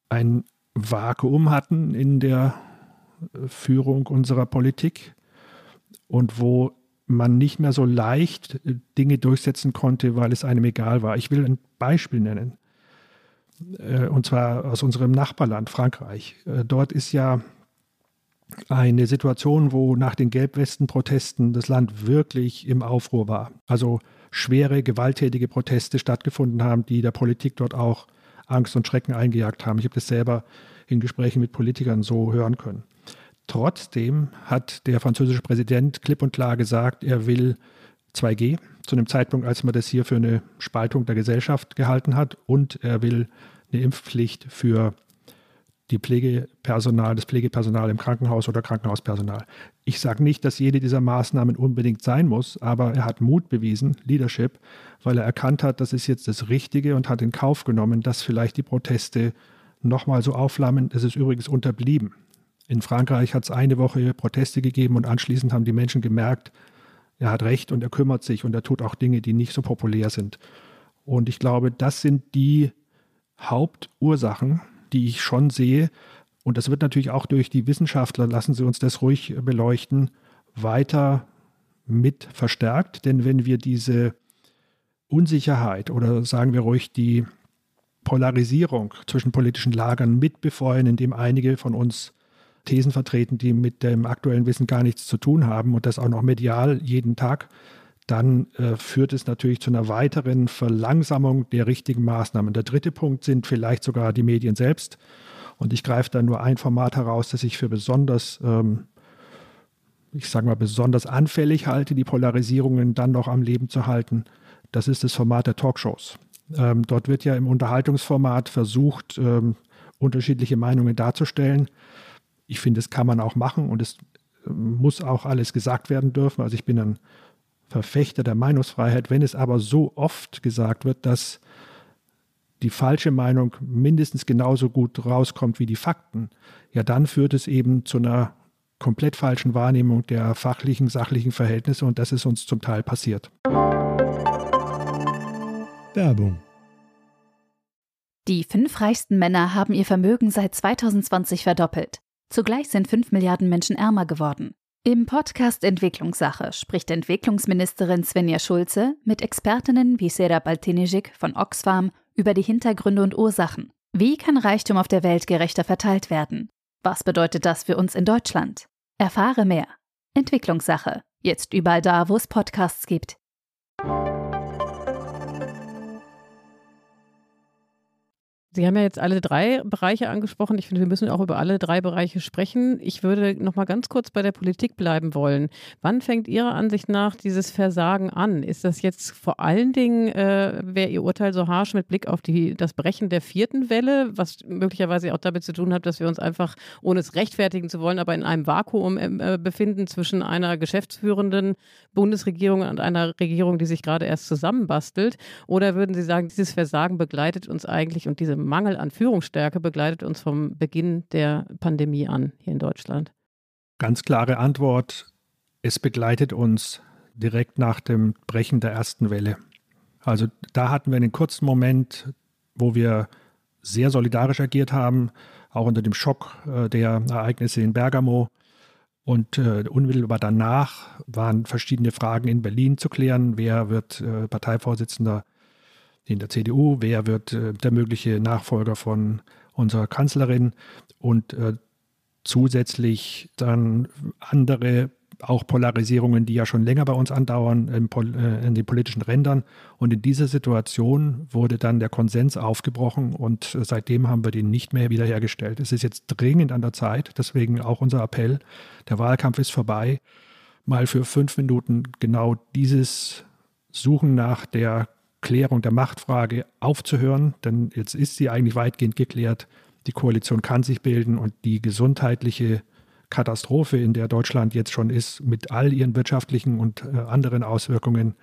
ein Vakuum hatten in der äh, Führung unserer Politik und wo man nicht mehr so leicht äh, Dinge durchsetzen konnte, weil es einem egal war. Ich will ein Beispiel nennen. Äh, und zwar aus unserem Nachbarland Frankreich. Dort ist ja eine Situation, wo nach den Gelbwesten-Protesten das Land wirklich im Aufruhr war. Also schwere, gewalttätige Proteste stattgefunden haben, die der Politik dort auch Angst und Schrecken eingejagt haben. Ich habe das selber in Gesprächen mit Politikern so hören können. Trotzdem hat der französische Präsident klipp und klar gesagt, er will 2G, zu einem Zeitpunkt, als man das hier für eine Spaltung der Gesellschaft gehalten hat. Und er will eine Impfpflicht für die Pflegepersonal, das Pflegepersonal im Krankenhaus oder Krankenhauspersonal. Ich sage nicht, dass jede dieser Maßnahmen unbedingt sein muss, aber er hat Mut bewiesen, Leadership, weil er erkannt hat, das ist jetzt das Richtige und hat in Kauf genommen, dass vielleicht die Proteste nochmal so aufflammen. Es ist übrigens unterblieben. In Frankreich hat es eine Woche Proteste gegeben und anschließend haben die Menschen gemerkt, er hat recht und er kümmert sich und er tut auch Dinge, die nicht so populär sind. Und ich glaube, das sind die Hauptursachen, die ich schon sehe. Und das wird natürlich auch durch die Wissenschaftler, lassen Sie uns das ruhig beleuchten, weiter mit verstärkt. Denn wenn wir diese Unsicherheit oder sagen wir ruhig die Polarisierung zwischen politischen Lagern mitbefeuern, indem einige von uns Thesen vertreten, die mit dem aktuellen Wissen gar nichts zu tun haben und das auch noch medial jeden Tag, dann äh, führt es natürlich zu einer weiteren Verlangsamung der richtigen Maßnahmen. Der dritte Punkt sind vielleicht sogar die Medien selbst. Und ich greife da nur ein Format heraus, das ich für besonders, ähm, ich sage mal, besonders anfällig halte, die Polarisierungen dann noch am Leben zu halten. Das ist das Format der Talkshows. Ähm, dort wird ja im Unterhaltungsformat versucht, ähm, unterschiedliche Meinungen darzustellen. Ich finde, das kann man auch machen und es ähm, muss auch alles gesagt werden dürfen. Also ich bin ein Verfechter der Meinungsfreiheit. Wenn es aber so oft gesagt wird, dass die falsche Meinung mindestens genauso gut rauskommt wie die Fakten, ja, dann führt es eben zu einer komplett falschen Wahrnehmung der fachlichen, sachlichen Verhältnisse und das ist uns zum Teil passiert. Werbung. Die fünf reichsten Männer haben ihr Vermögen seit 2020 verdoppelt. Zugleich sind fünf Milliarden Menschen ärmer geworden. Im Podcast Entwicklungssache spricht Entwicklungsministerin Svenja Schulze mit Expertinnen wie Serap Altinijik von Oxfam über die Hintergründe und Ursachen. Wie kann Reichtum auf der Welt gerechter verteilt werden? Was bedeutet das für uns in Deutschland? Erfahre mehr. Entwicklungssache. Jetzt überall da, wo es Podcasts gibt. Sie haben ja jetzt alle drei Bereiche angesprochen. Ich finde, wir müssen auch über alle drei Bereiche sprechen. Ich würde noch mal ganz kurz bei der Politik bleiben wollen. Wann fängt Ihrer Ansicht nach dieses Versagen an? Ist das jetzt vor allen Dingen, äh, wäre Ihr Urteil so harsch mit Blick auf die, das Brechen der vierten Welle, was möglicherweise auch damit zu tun hat, dass wir uns einfach, ohne es rechtfertigen zu wollen, aber in einem Vakuum äh, befinden zwischen einer geschäftsführenden Bundesregierung und einer Regierung, die sich gerade erst zusammenbastelt? Oder würden Sie sagen, dieses Versagen begleitet uns eigentlich und diese Mangel an Führungsstärke begleitet uns vom Beginn der Pandemie an hier in Deutschland? Ganz klare Antwort. Es begleitet uns direkt nach dem Brechen der ersten Welle. Also da hatten wir einen kurzen Moment, wo wir sehr solidarisch agiert haben, auch unter dem Schock äh, der Ereignisse in Bergamo. Und äh, unmittelbar danach waren verschiedene Fragen in Berlin zu klären. Wer wird äh, Parteivorsitzender in der CDU, wer wird äh, der mögliche Nachfolger von unserer Kanzlerin und äh, zusätzlich dann andere auch Polarisierungen, die ja schon länger bei uns andauern, in, äh, in, den politischen Rändern. Und in dieser Situation wurde dann der Konsens aufgebrochen und äh, seitdem haben wir den nicht mehr wiederhergestellt. Es ist jetzt dringend an der Zeit, deswegen auch unser Appell. Der Wahlkampf ist vorbei. Mal für fünf Minuten genau dieses Suchen nach der Klärung der Machtfrage aufzuhören, denn jetzt ist sie eigentlich weitgehend geklärt. Die Koalition kann sich bilden und die gesundheitliche Katastrophe, in der Deutschland jetzt schon ist, mit all ihren wirtschaftlichen und äh, anderen Auswirkungen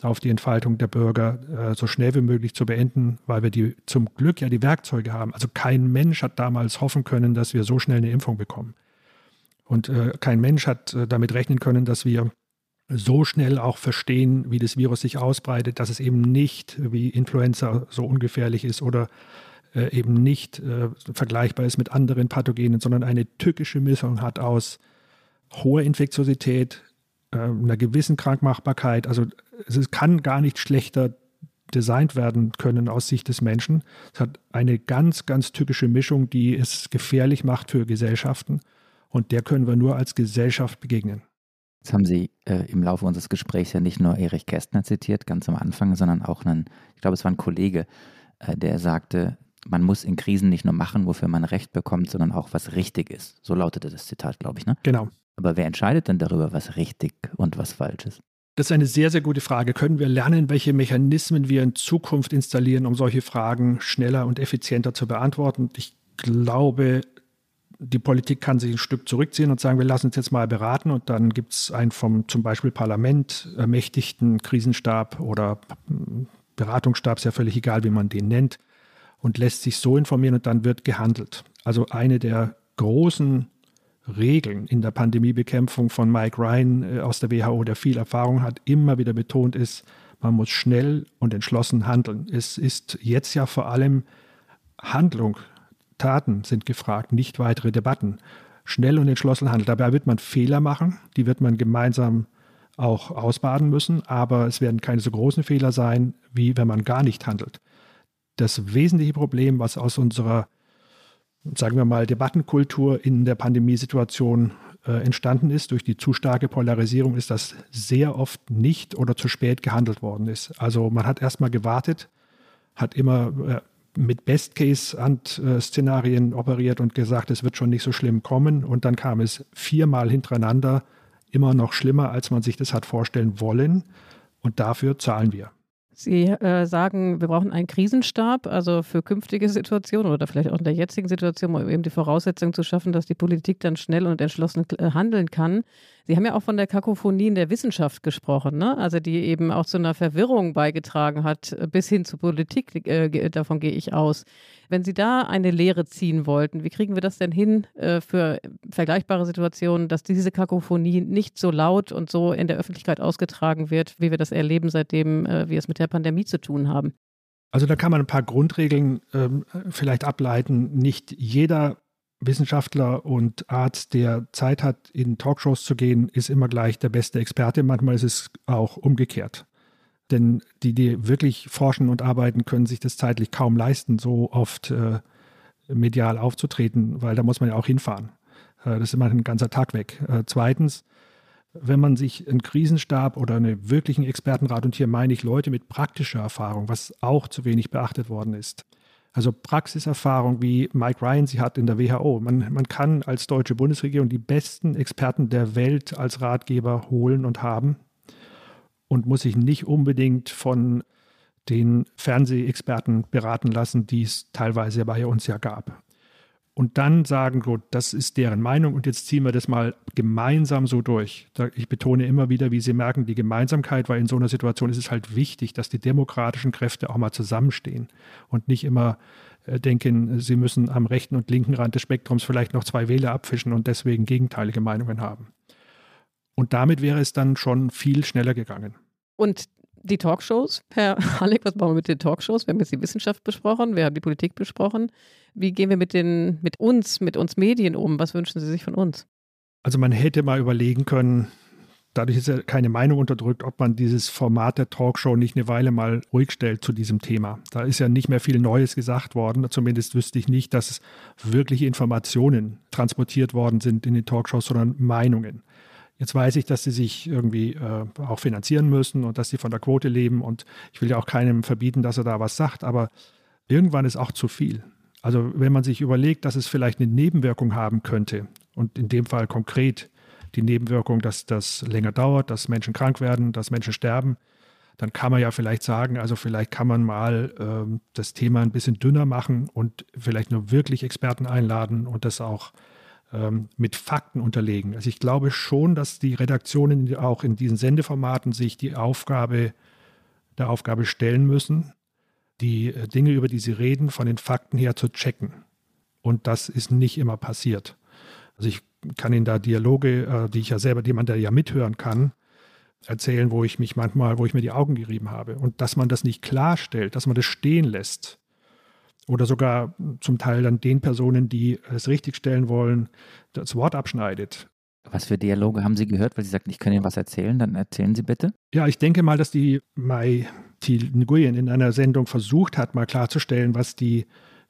auf die Entfaltung der Bürger äh, so schnell wie möglich zu beenden, weil wir die zum Glück ja die Werkzeuge haben. Also kein Mensch hat damals hoffen können, dass wir so schnell eine Impfung bekommen. Und äh, kein Mensch hat äh, damit rechnen können, dass wir so schnell auch verstehen, wie das Virus sich ausbreitet, dass es eben nicht wie Influenza so ungefährlich ist oder äh, eben nicht äh, vergleichbar ist mit anderen Pathogenen, sondern eine tückische Mischung hat aus hoher Infektiosität, äh, einer gewissen Krankmachbarkeit. Also es kann gar nicht schlechter designt werden können aus Sicht des Menschen. Es hat eine ganz, ganz tückische Mischung, die es gefährlich macht für Gesellschaften. Und der können wir nur als Gesellschaft begegnen. Jetzt haben Sie äh, im Laufe unseres Gesprächs ja nicht nur Erich Kästner zitiert, ganz am Anfang, sondern auch einen, ich glaube, es war ein Kollege, äh, der sagte, man muss in Krisen nicht nur machen, wofür man Recht bekommt, sondern auch, was richtig ist. So lautete das Zitat, glaube ich. Ne? Genau. Aber wer entscheidet denn darüber, was richtig und was falsch ist? Das ist eine sehr, sehr gute Frage. Können wir lernen, welche Mechanismen wir in Zukunft installieren, um solche Fragen schneller und effizienter zu beantworten? Ich glaube, die Politik kann sich ein Stück zurückziehen und sagen, wir lassen uns jetzt mal beraten und dann gibt es einen vom zum Beispiel Parlament ermächtigten Krisenstab oder Beratungsstab, ist ja völlig egal, wie man den nennt, und lässt sich so informieren und dann wird gehandelt. Also eine der großen Regeln in der Pandemiebekämpfung von Mike Ryan äh, aus der WHO, der viel Erfahrung hat, immer wieder betont ist, man muss schnell und entschlossen handeln. Es ist jetzt ja vor allem Handlung Taten sind gefragt, nicht weitere Debatten. Schnell und entschlossen handeln. Dabei wird man Fehler machen, die wird man gemeinsam auch ausbaden müssen, aber es werden keine so großen Fehler sein, wie wenn man gar nicht handelt. Das wesentliche Problem, was aus unserer, sagen wir mal, Debattenkultur in der Pandemiesituation äh, entstanden ist, durch die zu starke Polarisierung, ist, dass sehr oft nicht oder zu spät gehandelt worden ist. Also man hat erstmal gewartet, hat immer äh, mit Best-Case-Szenarien operiert und gesagt, es wird schon nicht so schlimm kommen. Und dann kam es viermal hintereinander immer noch schlimmer, als man sich das hat vorstellen wollen. Und dafür zahlen wir. Sie äh, sagen, wir brauchen einen Krisenstab, also für künftige Situationen oder vielleicht auch in der jetzigen Situation, um eben die Voraussetzungen zu schaffen, dass die Politik dann schnell und entschlossen äh, handeln kann. Sie haben ja auch von der Kakophonie in der Wissenschaft gesprochen, ne? also die eben auch zu einer Verwirrung beigetragen hat, bis hin zur Politik, äh, davon gehe ich aus. Wenn Sie da eine Lehre ziehen wollten, wie kriegen wir das denn hin äh, für vergleichbare Situationen, dass diese Kakophonie nicht so laut und so in der Öffentlichkeit ausgetragen wird, wie wir das erleben, seitdem äh, wir es mit der Pandemie zu tun haben? Also da kann man ein paar Grundregeln ähm, vielleicht ableiten. Nicht jeder Wissenschaftler und Arzt, der Zeit hat, in Talkshows zu gehen, ist immer gleich der beste Experte. Manchmal ist es auch umgekehrt. Denn die, die wirklich forschen und arbeiten, können sich das zeitlich kaum leisten, so oft äh, medial aufzutreten, weil da muss man ja auch hinfahren. Äh, das ist immer ein ganzer Tag weg. Äh, zweitens, wenn man sich einen Krisenstab oder einen wirklichen Expertenrat, und hier meine ich Leute mit praktischer Erfahrung, was auch zu wenig beachtet worden ist. Also Praxiserfahrung, wie Mike Ryan sie hat in der WHO. Man, man kann als deutsche Bundesregierung die besten Experten der Welt als Ratgeber holen und haben und muss sich nicht unbedingt von den Fernsehexperten beraten lassen, die es teilweise bei uns ja gab. Und dann sagen, gut, das ist deren Meinung und jetzt ziehen wir das mal gemeinsam so durch. Ich betone immer wieder, wie Sie merken, die Gemeinsamkeit, weil in so einer Situation ist es halt wichtig, dass die demokratischen Kräfte auch mal zusammenstehen und nicht immer äh, denken, sie müssen am rechten und linken Rand des Spektrums vielleicht noch zwei Wähler abfischen und deswegen gegenteilige Meinungen haben. Und damit wäre es dann schon viel schneller gegangen. Und die Talkshows, Herr (laughs) Halleck, was machen wir mit den Talkshows? Wir haben jetzt die Wissenschaft besprochen, wir haben die Politik besprochen. Wie gehen wir mit, den, mit uns, mit uns Medien um? Was wünschen Sie sich von uns? Also man hätte mal überlegen können, dadurch ist ja keine Meinung unterdrückt, ob man dieses Format der Talkshow nicht eine Weile mal ruhig stellt zu diesem Thema. Da ist ja nicht mehr viel Neues gesagt worden. Zumindest wüsste ich nicht, dass wirkliche Informationen transportiert worden sind in den Talkshows, sondern Meinungen. Jetzt weiß ich, dass sie sich irgendwie äh, auch finanzieren müssen und dass sie von der Quote leben. Und ich will ja auch keinem verbieten, dass er da was sagt, aber irgendwann ist auch zu viel. Also wenn man sich überlegt, dass es vielleicht eine Nebenwirkung haben könnte, und in dem Fall konkret die Nebenwirkung, dass das länger dauert, dass Menschen krank werden, dass Menschen sterben, dann kann man ja vielleicht sagen, also vielleicht kann man mal ähm, das Thema ein bisschen dünner machen und vielleicht nur wirklich Experten einladen und das auch ähm, mit Fakten unterlegen. Also ich glaube schon, dass die Redaktionen auch in diesen Sendeformaten sich die Aufgabe der Aufgabe stellen müssen, die äh, Dinge, über die sie reden, von den Fakten her zu checken. Und das ist nicht immer passiert. Also ich kann Ihnen da Dialoge, äh, die ich ja selber, die man da ja mithören kann, erzählen, wo ich mich manchmal, wo ich mir die Augen gerieben habe. Und dass man das nicht klarstellt, dass man das stehen lässt, oder sogar zum Teil dann den Personen, die es richtigstellen wollen, das Wort abschneidet. Was für Dialoge haben Sie gehört? Weil Sie sagten, ich kann Ihnen was erzählen, dann erzählen Sie bitte. Ja, ich denke mal, dass die Mai Thi Nguyen in einer Sendung versucht hat, mal klarzustellen, was die,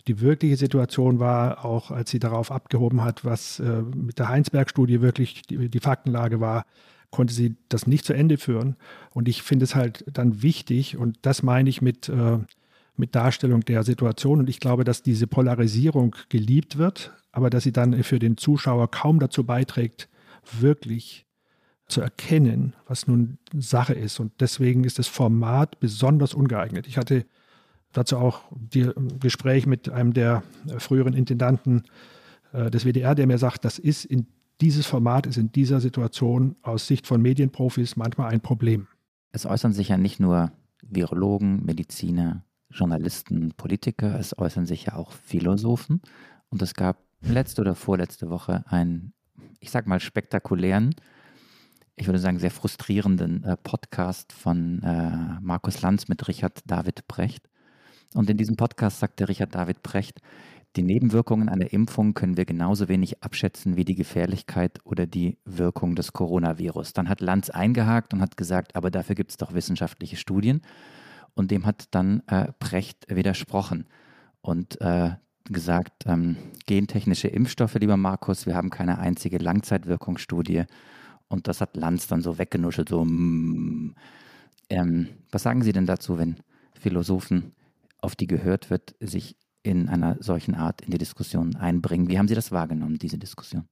die wirkliche Situation war, auch als sie darauf abgehoben hat, was äh, mit der Heinsberg-Studie wirklich die, die Faktenlage war konnte sie das nicht zu Ende führen. Und ich finde es halt dann wichtig, und das meine ich mit äh, mit Darstellung der Situation. Und ich glaube, dass diese Polarisierung geliebt wird, aber dass sie dann für den Zuschauer kaum dazu beiträgt, wirklich zu erkennen, was nun Sache ist. Und deswegen ist das Format besonders ungeeignet. Ich hatte dazu auch ein Gespräch mit einem der früheren Intendanten äh, des WDR, der mir sagt, das ist in dieses Format ist in dieser Situation aus Sicht von Medienprofis manchmal ein Problem. Es äußern sich ja nicht nur Virologen, Mediziner, Journalisten, Politiker, es äußern sich ja auch Philosophen. Und es gab letzte oder vorletzte Woche einen, ich sag mal, spektakulären, ich würde sagen, sehr frustrierenden äh, Podcast von äh, Markus Lanz mit Richard David Brecht. Und in diesem Podcast sagte Richard David Brecht, die Nebenwirkungen einer Impfung können wir genauso wenig abschätzen wie die Gefährlichkeit oder die Wirkung des Coronavirus. Dann hat Lanz eingehakt und hat gesagt, aber dafür gibt es doch wissenschaftliche Studien. Und dem hat dann äh, Precht widersprochen und äh, gesagt, ähm, gentechnische Impfstoffe, lieber Markus, wir haben keine einzige Langzeitwirkungsstudie. Und das hat Lanz dann so weggenuschelt, so. Mm. Ähm, was sagen Sie denn dazu, wenn Philosophen, auf die gehört wird, sich in einer solchen Art in die Diskussion einbringen? Wie haben Sie das wahrgenommen, diese Diskussion?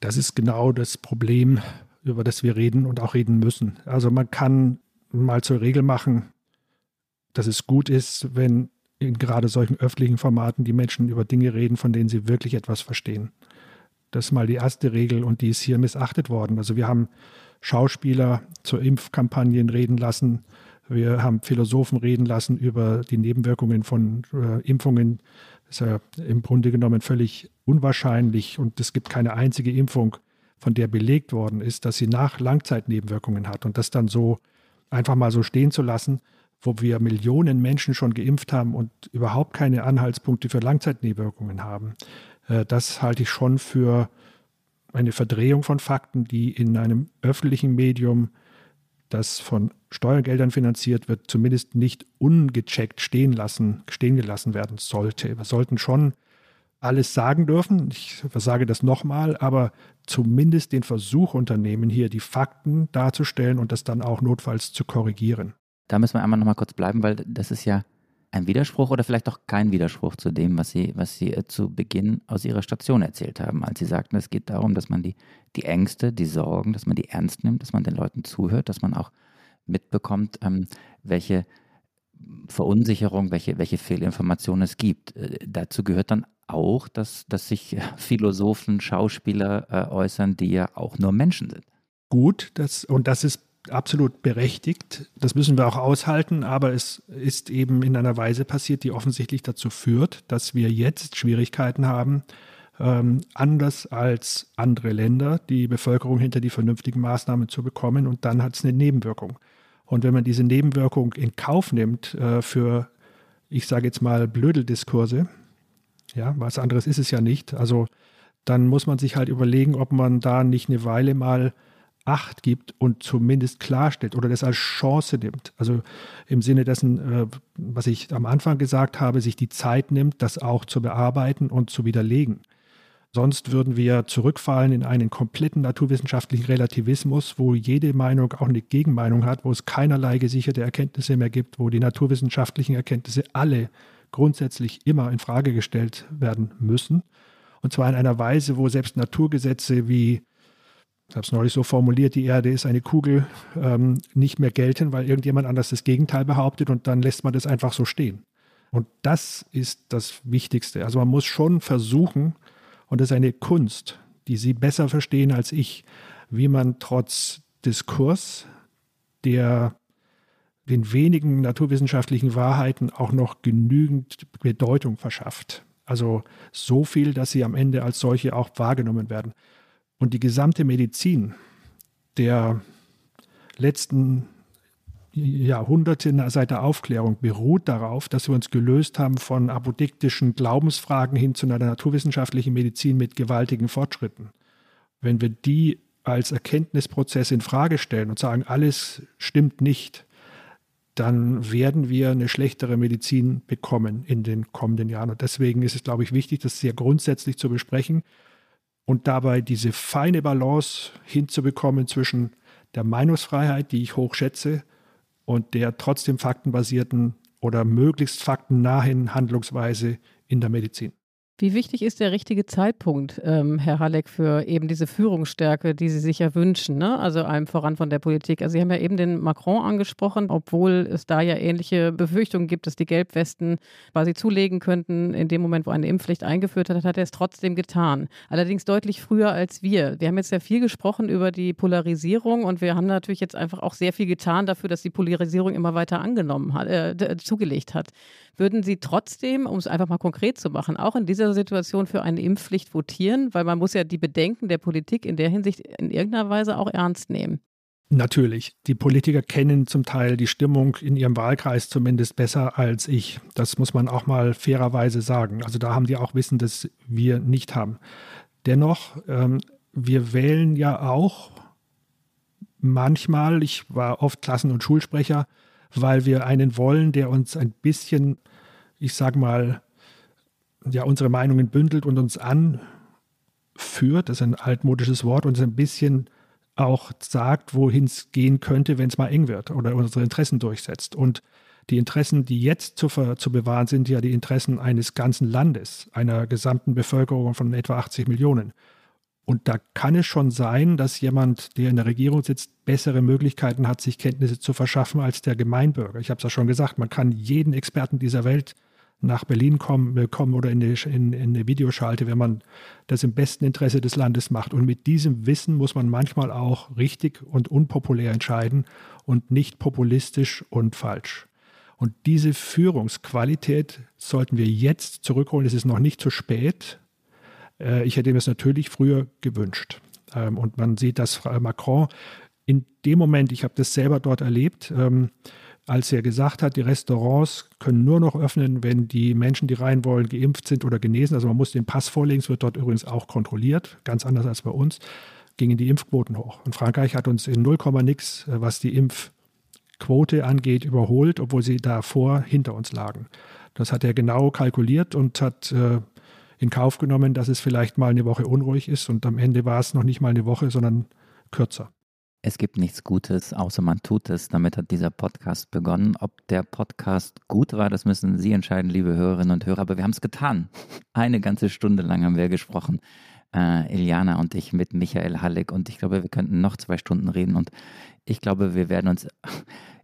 Das ist genau das Problem, über das wir reden und auch reden müssen. Also man kann mal zur Regel machen, dass es gut ist, wenn in gerade solchen öffentlichen Formaten die Menschen über Dinge reden, von denen sie wirklich etwas verstehen. Das ist mal die erste Regel und die ist hier missachtet worden. Also wir haben Schauspieler zu Impfkampagnen reden lassen. Wir haben Philosophen reden lassen über die Nebenwirkungen von äh, Impfungen. Das ist ja im Grunde genommen völlig unwahrscheinlich und es gibt keine einzige Impfung, von der belegt worden ist, dass sie nach Langzeitnebenwirkungen hat. Und das dann so einfach mal so stehen zu lassen, wo wir Millionen Menschen schon geimpft haben und überhaupt keine Anhaltspunkte für Langzeitnebenwirkungen haben, äh, das halte ich schon für eine Verdrehung von Fakten, die in einem öffentlichen Medium, das von Steuergeldern finanziert wird, zumindest nicht ungecheckt stehen lassen, stehen gelassen werden sollte. Wir sollten schon alles sagen dürfen. Ich sage das nochmal, aber zumindest den Versuch unternehmen, hier die Fakten darzustellen und das dann auch notfalls zu korrigieren. Da müssen wir einmal nochmal kurz bleiben, weil das ist ja ein Widerspruch oder vielleicht auch kein Widerspruch zu dem, was Sie, was Sie äh, zu Beginn aus Ihrer Station erzählt haben, als Sie sagten, es geht darum, dass man die, die Ängste, die Sorgen, dass man die ernst nimmt, dass man den Leuten zuhört, dass man auch mitbekommt, ähm, welche Verunsicherung, welche, welche Fehlinformationen es gibt. Äh, dazu gehört dann auch, dass, dass sich Philosophen, Schauspieler äh, äußern, die ja auch nur Menschen sind. Gut, das, und das ist absolut berechtigt. Das müssen wir auch aushalten, aber es ist eben in einer Weise passiert, die offensichtlich dazu führt, dass wir jetzt Schwierigkeiten haben, ähm, anders als andere Länder die Bevölkerung hinter die vernünftigen Maßnahmen zu bekommen und dann hat es eine Nebenwirkung. Und wenn man diese Nebenwirkung in Kauf nimmt äh, für, ich sage jetzt mal, Blödeldiskurse, ja, was anderes ist es ja nicht, also dann muss man sich halt überlegen, ob man da nicht eine Weile mal Acht gibt und zumindest klarstellt oder das als Chance nimmt. Also im Sinne dessen, äh, was ich am Anfang gesagt habe, sich die Zeit nimmt, das auch zu bearbeiten und zu widerlegen. Sonst würden wir zurückfallen in einen kompletten naturwissenschaftlichen Relativismus, wo jede Meinung auch eine Gegenmeinung hat, wo es keinerlei gesicherte Erkenntnisse mehr gibt, wo die naturwissenschaftlichen Erkenntnisse alle grundsätzlich immer in Frage gestellt werden müssen. Und zwar in einer Weise, wo selbst Naturgesetze wie ich habe es neulich so formuliert, die Erde ist eine Kugel, ähm, nicht mehr gelten, weil irgendjemand anders das Gegenteil behauptet und dann lässt man das einfach so stehen. Und das ist das Wichtigste. Also man muss schon versuchen, und das ist eine Kunst, die Sie besser verstehen als ich, wie man trotz Diskurs, der den wenigen naturwissenschaftlichen Wahrheiten auch noch genügend Bedeutung verschafft. Also so viel, dass sie am Ende als solche auch wahrgenommen werden. Und die gesamte Medizin der letzten Jahrhunderte seit der Aufklärung beruht darauf, dass wir uns gelöst haben von apodiktischen Glaubensfragen hin zu einer naturwissenschaftlichen Medizin mit gewaltigen Fortschritten. Wenn wir die als Erkenntnisprozess in Frage stellen und sagen, alles stimmt nicht, dann werden wir eine schlechtere Medizin bekommen in den kommenden Jahren. Und deswegen ist es, glaube ich, wichtig, das sehr grundsätzlich zu besprechen und dabei diese feine Balance hinzubekommen zwischen der Meinungsfreiheit, die ich hoch schätze, und der trotzdem faktenbasierten oder möglichst faktennahen Handlungsweise in der Medizin. Wie wichtig ist der richtige Zeitpunkt, ähm, Herr Halleck, für eben diese Führungsstärke, die Sie sich ja wünschen, ne? also allem voran von der Politik? Also Sie haben ja eben den Macron angesprochen, obwohl es da ja ähnliche Befürchtungen gibt, dass die Gelbwesten quasi zulegen könnten. In dem Moment, wo eine Impfpflicht eingeführt hat, hat er es trotzdem getan. Allerdings deutlich früher als wir. Wir haben jetzt ja viel gesprochen über die Polarisierung und wir haben natürlich jetzt einfach auch sehr viel getan dafür, dass die Polarisierung immer weiter angenommen hat, äh, zugelegt hat. Würden Sie trotzdem, um es einfach mal konkret zu machen, auch in dieser Situation für eine Impfpflicht votieren? Weil man muss ja die Bedenken der Politik in der Hinsicht in irgendeiner Weise auch ernst nehmen. Natürlich. Die Politiker kennen zum Teil die Stimmung in ihrem Wahlkreis zumindest besser als ich. Das muss man auch mal fairerweise sagen. Also da haben die auch Wissen, das wir nicht haben. Dennoch, ähm, wir wählen ja auch manchmal, ich war oft Klassen- und Schulsprecher, weil wir einen wollen, der uns ein bisschen, ich sag mal, ja, unsere Meinungen bündelt und uns anführt, das ist ein altmodisches Wort, uns ein bisschen auch sagt, wohin es gehen könnte, wenn es mal eng wird oder unsere Interessen durchsetzt. Und die Interessen, die jetzt zu, zu bewahren sind, ja die Interessen eines ganzen Landes, einer gesamten Bevölkerung von etwa 80 Millionen. Und da kann es schon sein, dass jemand, der in der Regierung sitzt, bessere Möglichkeiten hat, sich Kenntnisse zu verschaffen als der Gemeinbürger. Ich habe es ja schon gesagt, man kann jeden Experten dieser Welt nach Berlin kommen, äh, kommen oder in eine, in, in eine Videoschalte, wenn man das im besten Interesse des Landes macht. Und mit diesem Wissen muss man manchmal auch richtig und unpopulär entscheiden und nicht populistisch und falsch. Und diese Führungsqualität sollten wir jetzt zurückholen. Es ist noch nicht zu spät. Äh, ich hätte mir das natürlich früher gewünscht. Ähm, und man sieht, dass Macron in dem Moment, ich habe das selber dort erlebt, ähm, als er gesagt hat, die Restaurants können nur noch öffnen, wenn die Menschen, die rein wollen, geimpft sind oder genesen. Also man muss den Pass vorlegen, es wird dort übrigens auch kontrolliert, ganz anders als bei uns, gingen die Impfquoten hoch. Und Frankreich hat uns in 0, nix, äh, was die Impfquote angeht, überholt, obwohl sie davor hinter uns lagen. Das hat er genau kalkuliert und hat äh, in Kauf genommen, dass es vielleicht mal eine Woche unruhig ist. Und am Ende war es noch nicht mal eine Woche, sondern kürzer. Es gibt nichts Gutes, außer man tut es. Damit hat dieser Podcast begonnen. Ob der Podcast gut war, das müssen Sie entscheiden, liebe Hörerinnen und Hörer. Aber wir haben es getan. Eine ganze Stunde lang haben wir gesprochen. Äh, Iliana und ich mit Michael Halleck. Und ich glaube, wir könnten noch zwei Stunden reden. Und ich glaube, wir werden uns,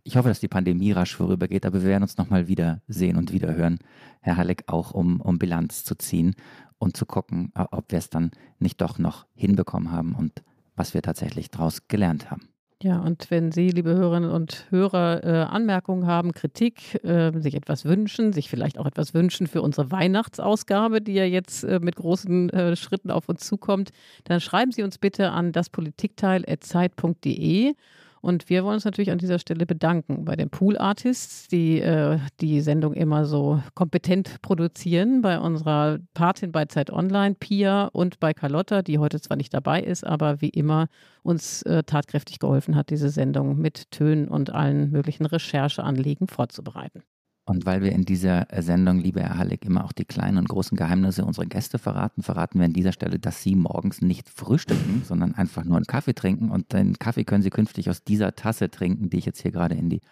ich hoffe, dass die Pandemie rasch vorübergeht, aber wir werden uns nochmal wieder sehen und wieder hören, Herr Halleck, auch um, um Bilanz zu ziehen und zu gucken, ob wir es dann nicht doch noch hinbekommen haben und was wir tatsächlich daraus gelernt haben. Ja, und wenn Sie, liebe Hörerinnen und Hörer, äh, Anmerkungen haben, Kritik, äh, sich etwas wünschen, sich vielleicht auch etwas wünschen für unsere Weihnachtsausgabe, die ja jetzt äh, mit großen äh, Schritten auf uns zukommt, dann schreiben Sie uns bitte an daspolitikteil.zeit.de und wir wollen uns natürlich an dieser Stelle bedanken bei den Pool Artists, die äh, die Sendung immer so kompetent produzieren, bei unserer Patin bei Zeit Online, Pia und bei Carlotta, die heute zwar nicht dabei ist, aber wie immer uns äh, tatkräftig geholfen hat, diese Sendung mit Tönen und allen möglichen Rechercheanliegen vorzubereiten. Und weil wir in dieser Sendung, liebe Herr Halleck, immer auch die kleinen und großen Geheimnisse unserer Gäste verraten, verraten wir an dieser Stelle, dass Sie morgens nicht frühstücken, sondern einfach nur einen Kaffee trinken. Und den Kaffee können Sie künftig aus dieser Tasse trinken, die ich jetzt hier gerade in die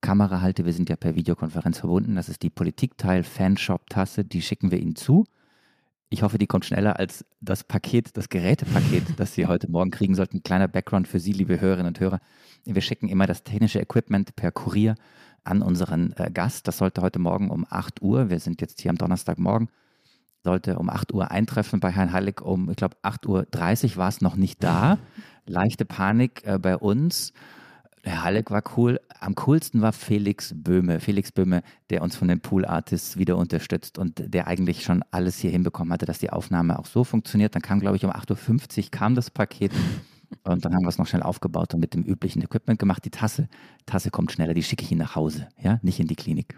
Kamera halte. Wir sind ja per Videokonferenz verbunden. Das ist die Politikteil Fanshop Tasse. Die schicken wir Ihnen zu. Ich hoffe, die kommt schneller als das Paket, das Gerätepaket, (laughs) das Sie heute Morgen kriegen sollten. Ein kleiner Background für Sie, liebe Hörerinnen und Hörer. Wir schicken immer das technische Equipment per Kurier an unseren äh, Gast. Das sollte heute Morgen um 8 Uhr, wir sind jetzt hier am Donnerstagmorgen, sollte um 8 Uhr eintreffen bei Herrn Hallig. Um, ich glaube, 8.30 Uhr war es noch nicht da. (laughs) Leichte Panik äh, bei uns. Herr Halleck war cool. Am coolsten war Felix Böhme. Felix Böhme, der uns von den Pool Artists wieder unterstützt und der eigentlich schon alles hier hinbekommen hatte, dass die Aufnahme auch so funktioniert. Dann kam, glaube ich, um 8.50 Uhr kam das Paket. Und dann haben wir es noch schnell aufgebaut und mit dem üblichen Equipment gemacht. Die Tasse, Tasse kommt schneller, die schicke ich Ihnen nach Hause, ja, nicht in die Klinik.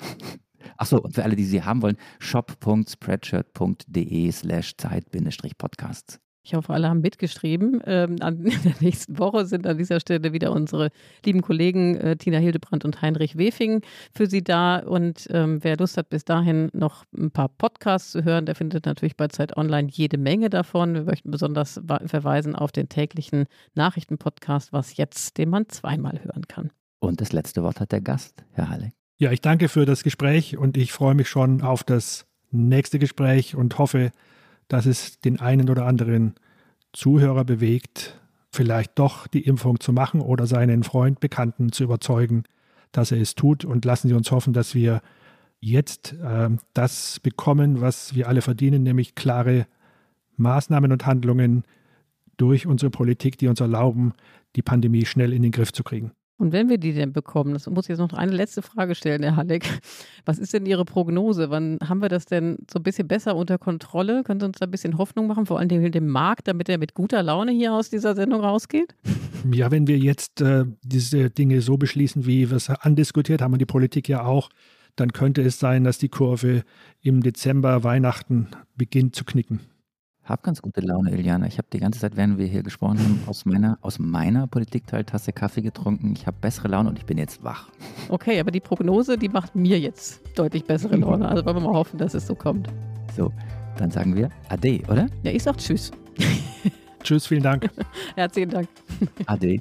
Achso, und für alle, die sie haben wollen, shop.spreadshirt.de slash Zeit-Podcasts. Ich hoffe, alle haben mitgeschrieben. Ähm, an, in (laughs) der nächsten Woche sind an dieser Stelle wieder unsere lieben Kollegen äh, Tina Hildebrandt und Heinrich Wefing für Sie da. Und ähm, wer Lust hat, bis dahin noch ein paar Podcasts zu hören, der findet natürlich bei Zeit Online jede Menge davon. Wir möchten besonders verweisen auf den täglichen Nachrichtenpodcast, was jetzt, den man zweimal hören kann. Und das letzte Wort hat der Gast, Herr Halleck. Ja, ich danke für das Gespräch und ich freue mich schon auf das nächste Gespräch und hoffe, dass es den einen oder anderen Zuhörer bewegt, vielleicht doch die Impfung zu machen oder seinen Freund, Bekannten zu überzeugen, dass er es tut. Und lassen Sie uns hoffen, dass wir jetzt äh, das bekommen, was wir alle verdienen, nämlich klare Maßnahmen und Handlungen durch unsere Politik, die uns erlauben, die Pandemie schnell in den Griff zu kriegen. Und wenn wir die denn bekommen, das muss ich jetzt noch eine letzte Frage stellen, Herr Halleck. Was ist denn Ihre Prognose? Wann haben wir das denn so ein bisschen besser unter Kontrolle? Können Sie uns da ein bisschen Hoffnung machen, vor allem dem Markt, damit er mit guter Laune hier aus dieser Sendung rausgeht? Ja, wenn wir jetzt äh, diese Dinge so beschließen, wie wir es andiskutiert haben und die Politik ja auch, dann könnte es sein, dass die Kurve im Dezember, Weihnachten beginnt zu knicken habe ganz gute Laune, Iliana. Ich habe die ganze Zeit, während wir hier gesprochen haben, aus meiner, aus meiner Politikteiltasse Kaffee getrunken. Ich habe bessere Laune und ich bin jetzt wach. Okay, aber die Prognose, die macht mir jetzt deutlich bessere Laune. Also wollen wir mal hoffen, dass es so kommt. So, dann sagen wir Ade, oder? Ja, ich sag Tschüss. tschüss, vielen Dank. (laughs) Herzlichen Dank. Ade.